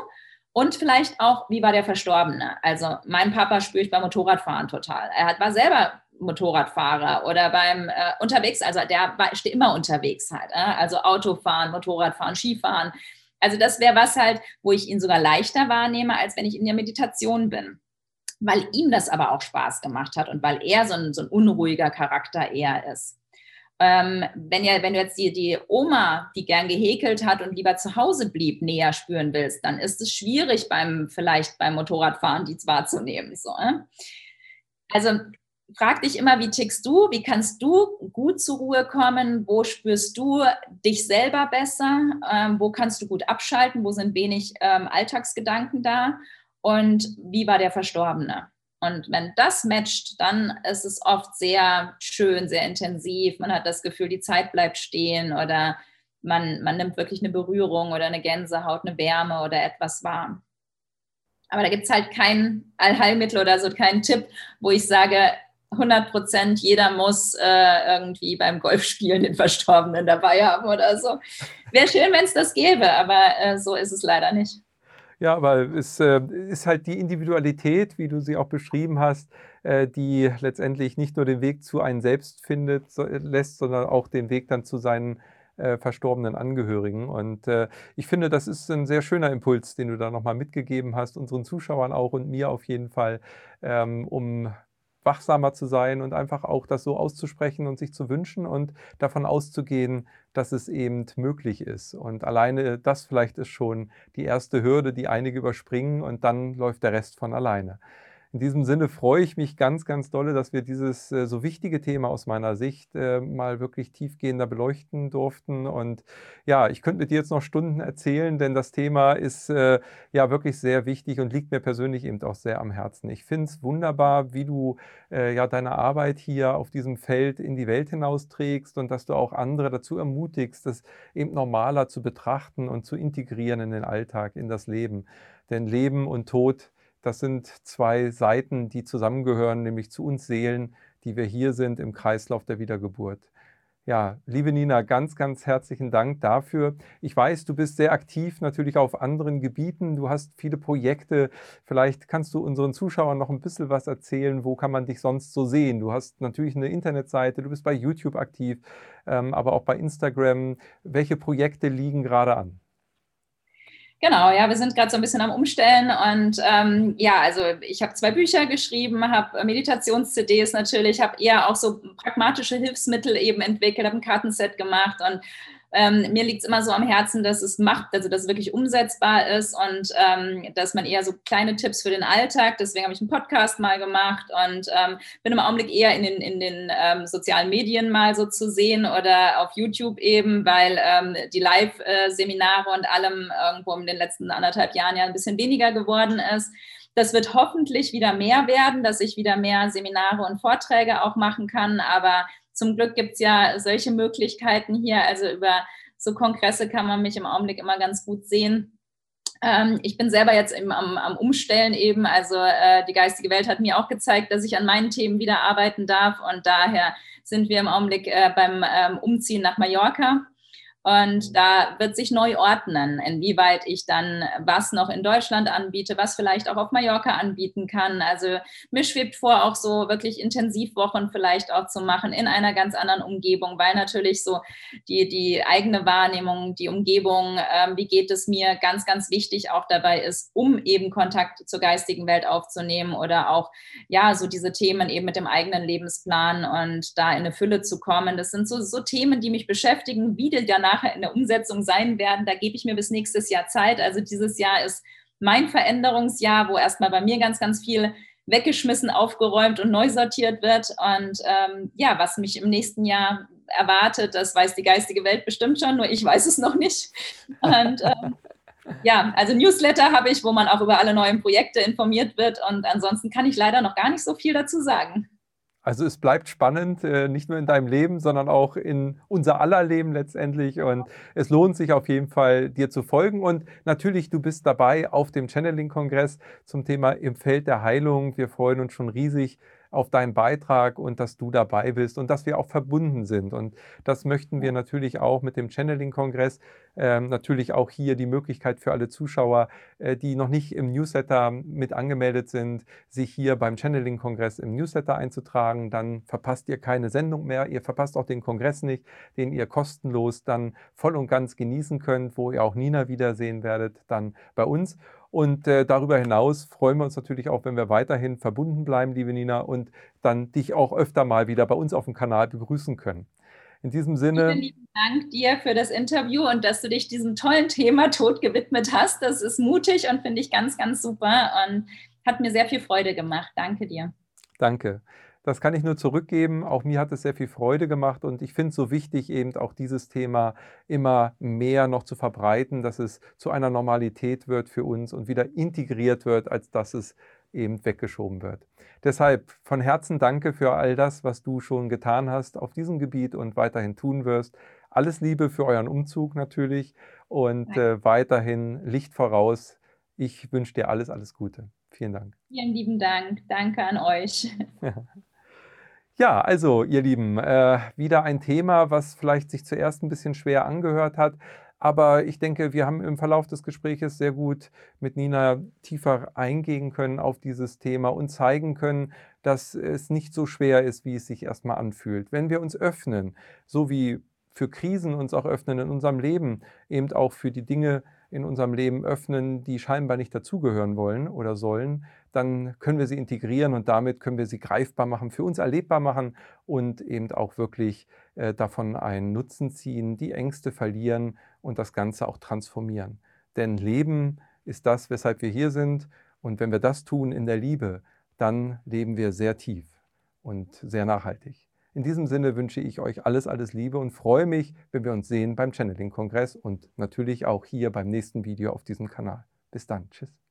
S2: Und vielleicht auch, wie war der Verstorbene? Also mein Papa spüre ich beim Motorradfahren total. Er war selber Motorradfahrer oder beim äh, unterwegs, also der war, immer unterwegs halt. Äh? Also Autofahren, Motorradfahren, Skifahren. Also das wäre was halt, wo ich ihn sogar leichter wahrnehme, als wenn ich in der Meditation bin. Weil ihm das aber auch Spaß gemacht hat und weil er so ein, so ein unruhiger Charakter eher ist. Ähm, wenn, ja, wenn du jetzt die, die Oma, die gern gehäkelt hat und lieber zu Hause blieb, näher spüren willst, dann ist es schwierig beim vielleicht beim Motorradfahren die wahrzunehmen. So, äh? Also frag dich immer, wie tickst du? Wie kannst du gut zur Ruhe kommen? Wo spürst du dich selber besser? Ähm, wo kannst du gut abschalten? Wo sind wenig ähm, Alltagsgedanken da? Und wie war der Verstorbene? Und wenn das matcht, dann ist es oft sehr schön, sehr intensiv. Man hat das Gefühl, die Zeit bleibt stehen oder man, man nimmt wirklich eine Berührung oder eine Gänsehaut, eine Wärme oder etwas wahr. Aber da gibt es halt kein Allheilmittel oder so, keinen Tipp, wo ich sage, 100 Prozent, jeder muss äh, irgendwie beim Golfspielen den Verstorbenen dabei haben oder so. Wäre schön, wenn es das gäbe, aber äh, so ist es leider nicht.
S1: Ja, aber es äh, ist halt die Individualität, wie du sie auch beschrieben hast, äh, die letztendlich nicht nur den Weg zu einem selbst findet, so, lässt, sondern auch den Weg dann zu seinen äh, verstorbenen Angehörigen. Und äh, ich finde, das ist ein sehr schöner Impuls, den du da nochmal mitgegeben hast, unseren Zuschauern auch und mir auf jeden Fall, ähm, um wachsamer zu sein und einfach auch das so auszusprechen und sich zu wünschen und davon auszugehen, dass es eben möglich ist. Und alleine das vielleicht ist schon die erste Hürde, die einige überspringen und dann läuft der Rest von alleine. In diesem Sinne freue ich mich ganz, ganz dolle, dass wir dieses äh, so wichtige Thema aus meiner Sicht äh, mal wirklich tiefgehender beleuchten durften. Und ja, ich könnte mit dir jetzt noch Stunden erzählen, denn das Thema ist äh, ja wirklich sehr wichtig und liegt mir persönlich eben auch sehr am Herzen. Ich finde es wunderbar, wie du äh, ja deine Arbeit hier auf diesem Feld in die Welt hinausträgst und dass du auch andere dazu ermutigst, das eben normaler zu betrachten und zu integrieren in den Alltag, in das Leben. Denn Leben und Tod das sind zwei Seiten, die zusammengehören, nämlich zu uns Seelen, die wir hier sind im Kreislauf der Wiedergeburt. Ja, liebe Nina, ganz, ganz herzlichen Dank dafür. Ich weiß, du bist sehr aktiv natürlich auf anderen Gebieten. Du hast viele Projekte. Vielleicht kannst du unseren Zuschauern noch ein bisschen was erzählen. Wo kann man dich sonst so sehen? Du hast natürlich eine Internetseite, du bist bei YouTube aktiv, ähm, aber auch bei Instagram. Welche Projekte liegen gerade an?
S2: Genau, ja, wir sind gerade so ein bisschen am Umstellen und ähm, ja, also ich habe zwei Bücher geschrieben, habe Meditations-CDs natürlich, habe eher auch so pragmatische Hilfsmittel eben entwickelt, habe ein Kartenset gemacht und ähm, mir liegt es immer so am Herzen, dass es macht, also dass es wirklich umsetzbar ist und ähm, dass man eher so kleine Tipps für den Alltag, deswegen habe ich einen Podcast mal gemacht und ähm, bin im Augenblick eher in den, in den ähm, sozialen Medien mal so zu sehen oder auf YouTube eben, weil ähm, die Live-Seminare und allem irgendwo in den letzten anderthalb Jahren ja ein bisschen weniger geworden ist. Das wird hoffentlich wieder mehr werden, dass ich wieder mehr Seminare und Vorträge auch machen kann, aber zum Glück gibt es ja solche Möglichkeiten hier. Also über so Kongresse kann man mich im Augenblick immer ganz gut sehen. Ähm, ich bin selber jetzt eben am, am Umstellen eben. Also äh, die geistige Welt hat mir auch gezeigt, dass ich an meinen Themen wieder arbeiten darf. Und daher sind wir im Augenblick äh, beim ähm, Umziehen nach Mallorca. Und da wird sich neu ordnen, inwieweit ich dann was noch in Deutschland anbiete, was vielleicht auch auf Mallorca anbieten kann. Also mir schwebt vor, auch so wirklich Intensivwochen vielleicht auch zu machen in einer ganz anderen Umgebung, weil natürlich so die, die eigene Wahrnehmung, die Umgebung, ähm, wie geht es mir, ganz, ganz wichtig auch dabei ist, um eben Kontakt zur geistigen Welt aufzunehmen oder auch, ja, so diese Themen eben mit dem eigenen Lebensplan und da in eine Fülle zu kommen. Das sind so, so Themen, die mich beschäftigen, wie danach nachher in der Umsetzung sein werden, da gebe ich mir bis nächstes Jahr Zeit. Also dieses Jahr ist mein Veränderungsjahr, wo erstmal bei mir ganz, ganz viel weggeschmissen, aufgeräumt und neu sortiert wird. Und ähm, ja, was mich im nächsten Jahr erwartet, das weiß die geistige Welt bestimmt schon, nur ich weiß es noch nicht. Und ähm, ja, also Newsletter habe ich, wo man auch über alle neuen Projekte informiert wird. Und ansonsten kann ich leider noch gar nicht so viel dazu sagen.
S1: Also es bleibt spannend, äh, nicht nur in deinem Leben, sondern auch in unser aller Leben letztendlich. Und es lohnt sich auf jeden Fall, dir zu folgen. Und natürlich, du bist dabei auf dem Channeling-Kongress zum Thema im Feld der Heilung. Wir freuen uns schon riesig auf deinen Beitrag und dass du dabei bist und dass wir auch verbunden sind. Und das möchten wir natürlich auch mit dem Channeling-Kongress. Ähm, natürlich auch hier die Möglichkeit für alle Zuschauer, äh, die noch nicht im Newsletter mit angemeldet sind, sich hier beim Channeling-Kongress im Newsletter einzutragen. Dann verpasst ihr keine Sendung mehr. Ihr verpasst auch den Kongress nicht, den ihr kostenlos dann voll und ganz genießen könnt, wo ihr auch Nina wiedersehen werdet, dann bei uns. Und äh, darüber hinaus freuen wir uns natürlich auch, wenn wir weiterhin verbunden bleiben, liebe Nina, und dann dich auch öfter mal wieder bei uns auf dem Kanal begrüßen können. In diesem Sinne.
S2: Vielen lieben Dank dir für das Interview und dass du dich diesem tollen Thema Tod gewidmet hast. Das ist mutig und finde ich ganz, ganz super und hat mir sehr viel Freude gemacht. Danke dir.
S1: Danke. Das kann ich nur zurückgeben. Auch mir hat es sehr viel Freude gemacht und ich finde es so wichtig, eben auch dieses Thema immer mehr noch zu verbreiten, dass es zu einer Normalität wird für uns und wieder integriert wird, als dass es eben weggeschoben wird. Deshalb von Herzen danke für all das, was du schon getan hast auf diesem Gebiet und weiterhin tun wirst. Alles Liebe für euren Umzug natürlich und äh, weiterhin Licht voraus. Ich wünsche dir alles, alles Gute. Vielen Dank.
S2: Vielen lieben Dank. Danke an euch.
S1: Ja. Also ihr Lieben, äh, wieder ein Thema, was vielleicht sich zuerst ein bisschen schwer angehört hat. Aber ich denke, wir haben im Verlauf des Gesprächs sehr gut mit Nina tiefer eingehen können auf dieses Thema und zeigen können, dass es nicht so schwer ist, wie es sich erstmal anfühlt. Wenn wir uns öffnen, so wie für Krisen uns auch öffnen in unserem Leben, eben auch für die Dinge in unserem Leben öffnen, die scheinbar nicht dazugehören wollen oder sollen, dann können wir sie integrieren und damit können wir sie greifbar machen, für uns erlebbar machen und eben auch wirklich äh, davon einen Nutzen ziehen, die Ängste verlieren und das Ganze auch transformieren. Denn Leben ist das, weshalb wir hier sind und wenn wir das tun in der Liebe, dann leben wir sehr tief und sehr nachhaltig. In diesem Sinne wünsche ich euch alles, alles Liebe und freue mich, wenn wir uns sehen beim Channeling-Kongress und natürlich auch hier beim nächsten Video auf diesem Kanal. Bis dann. Tschüss.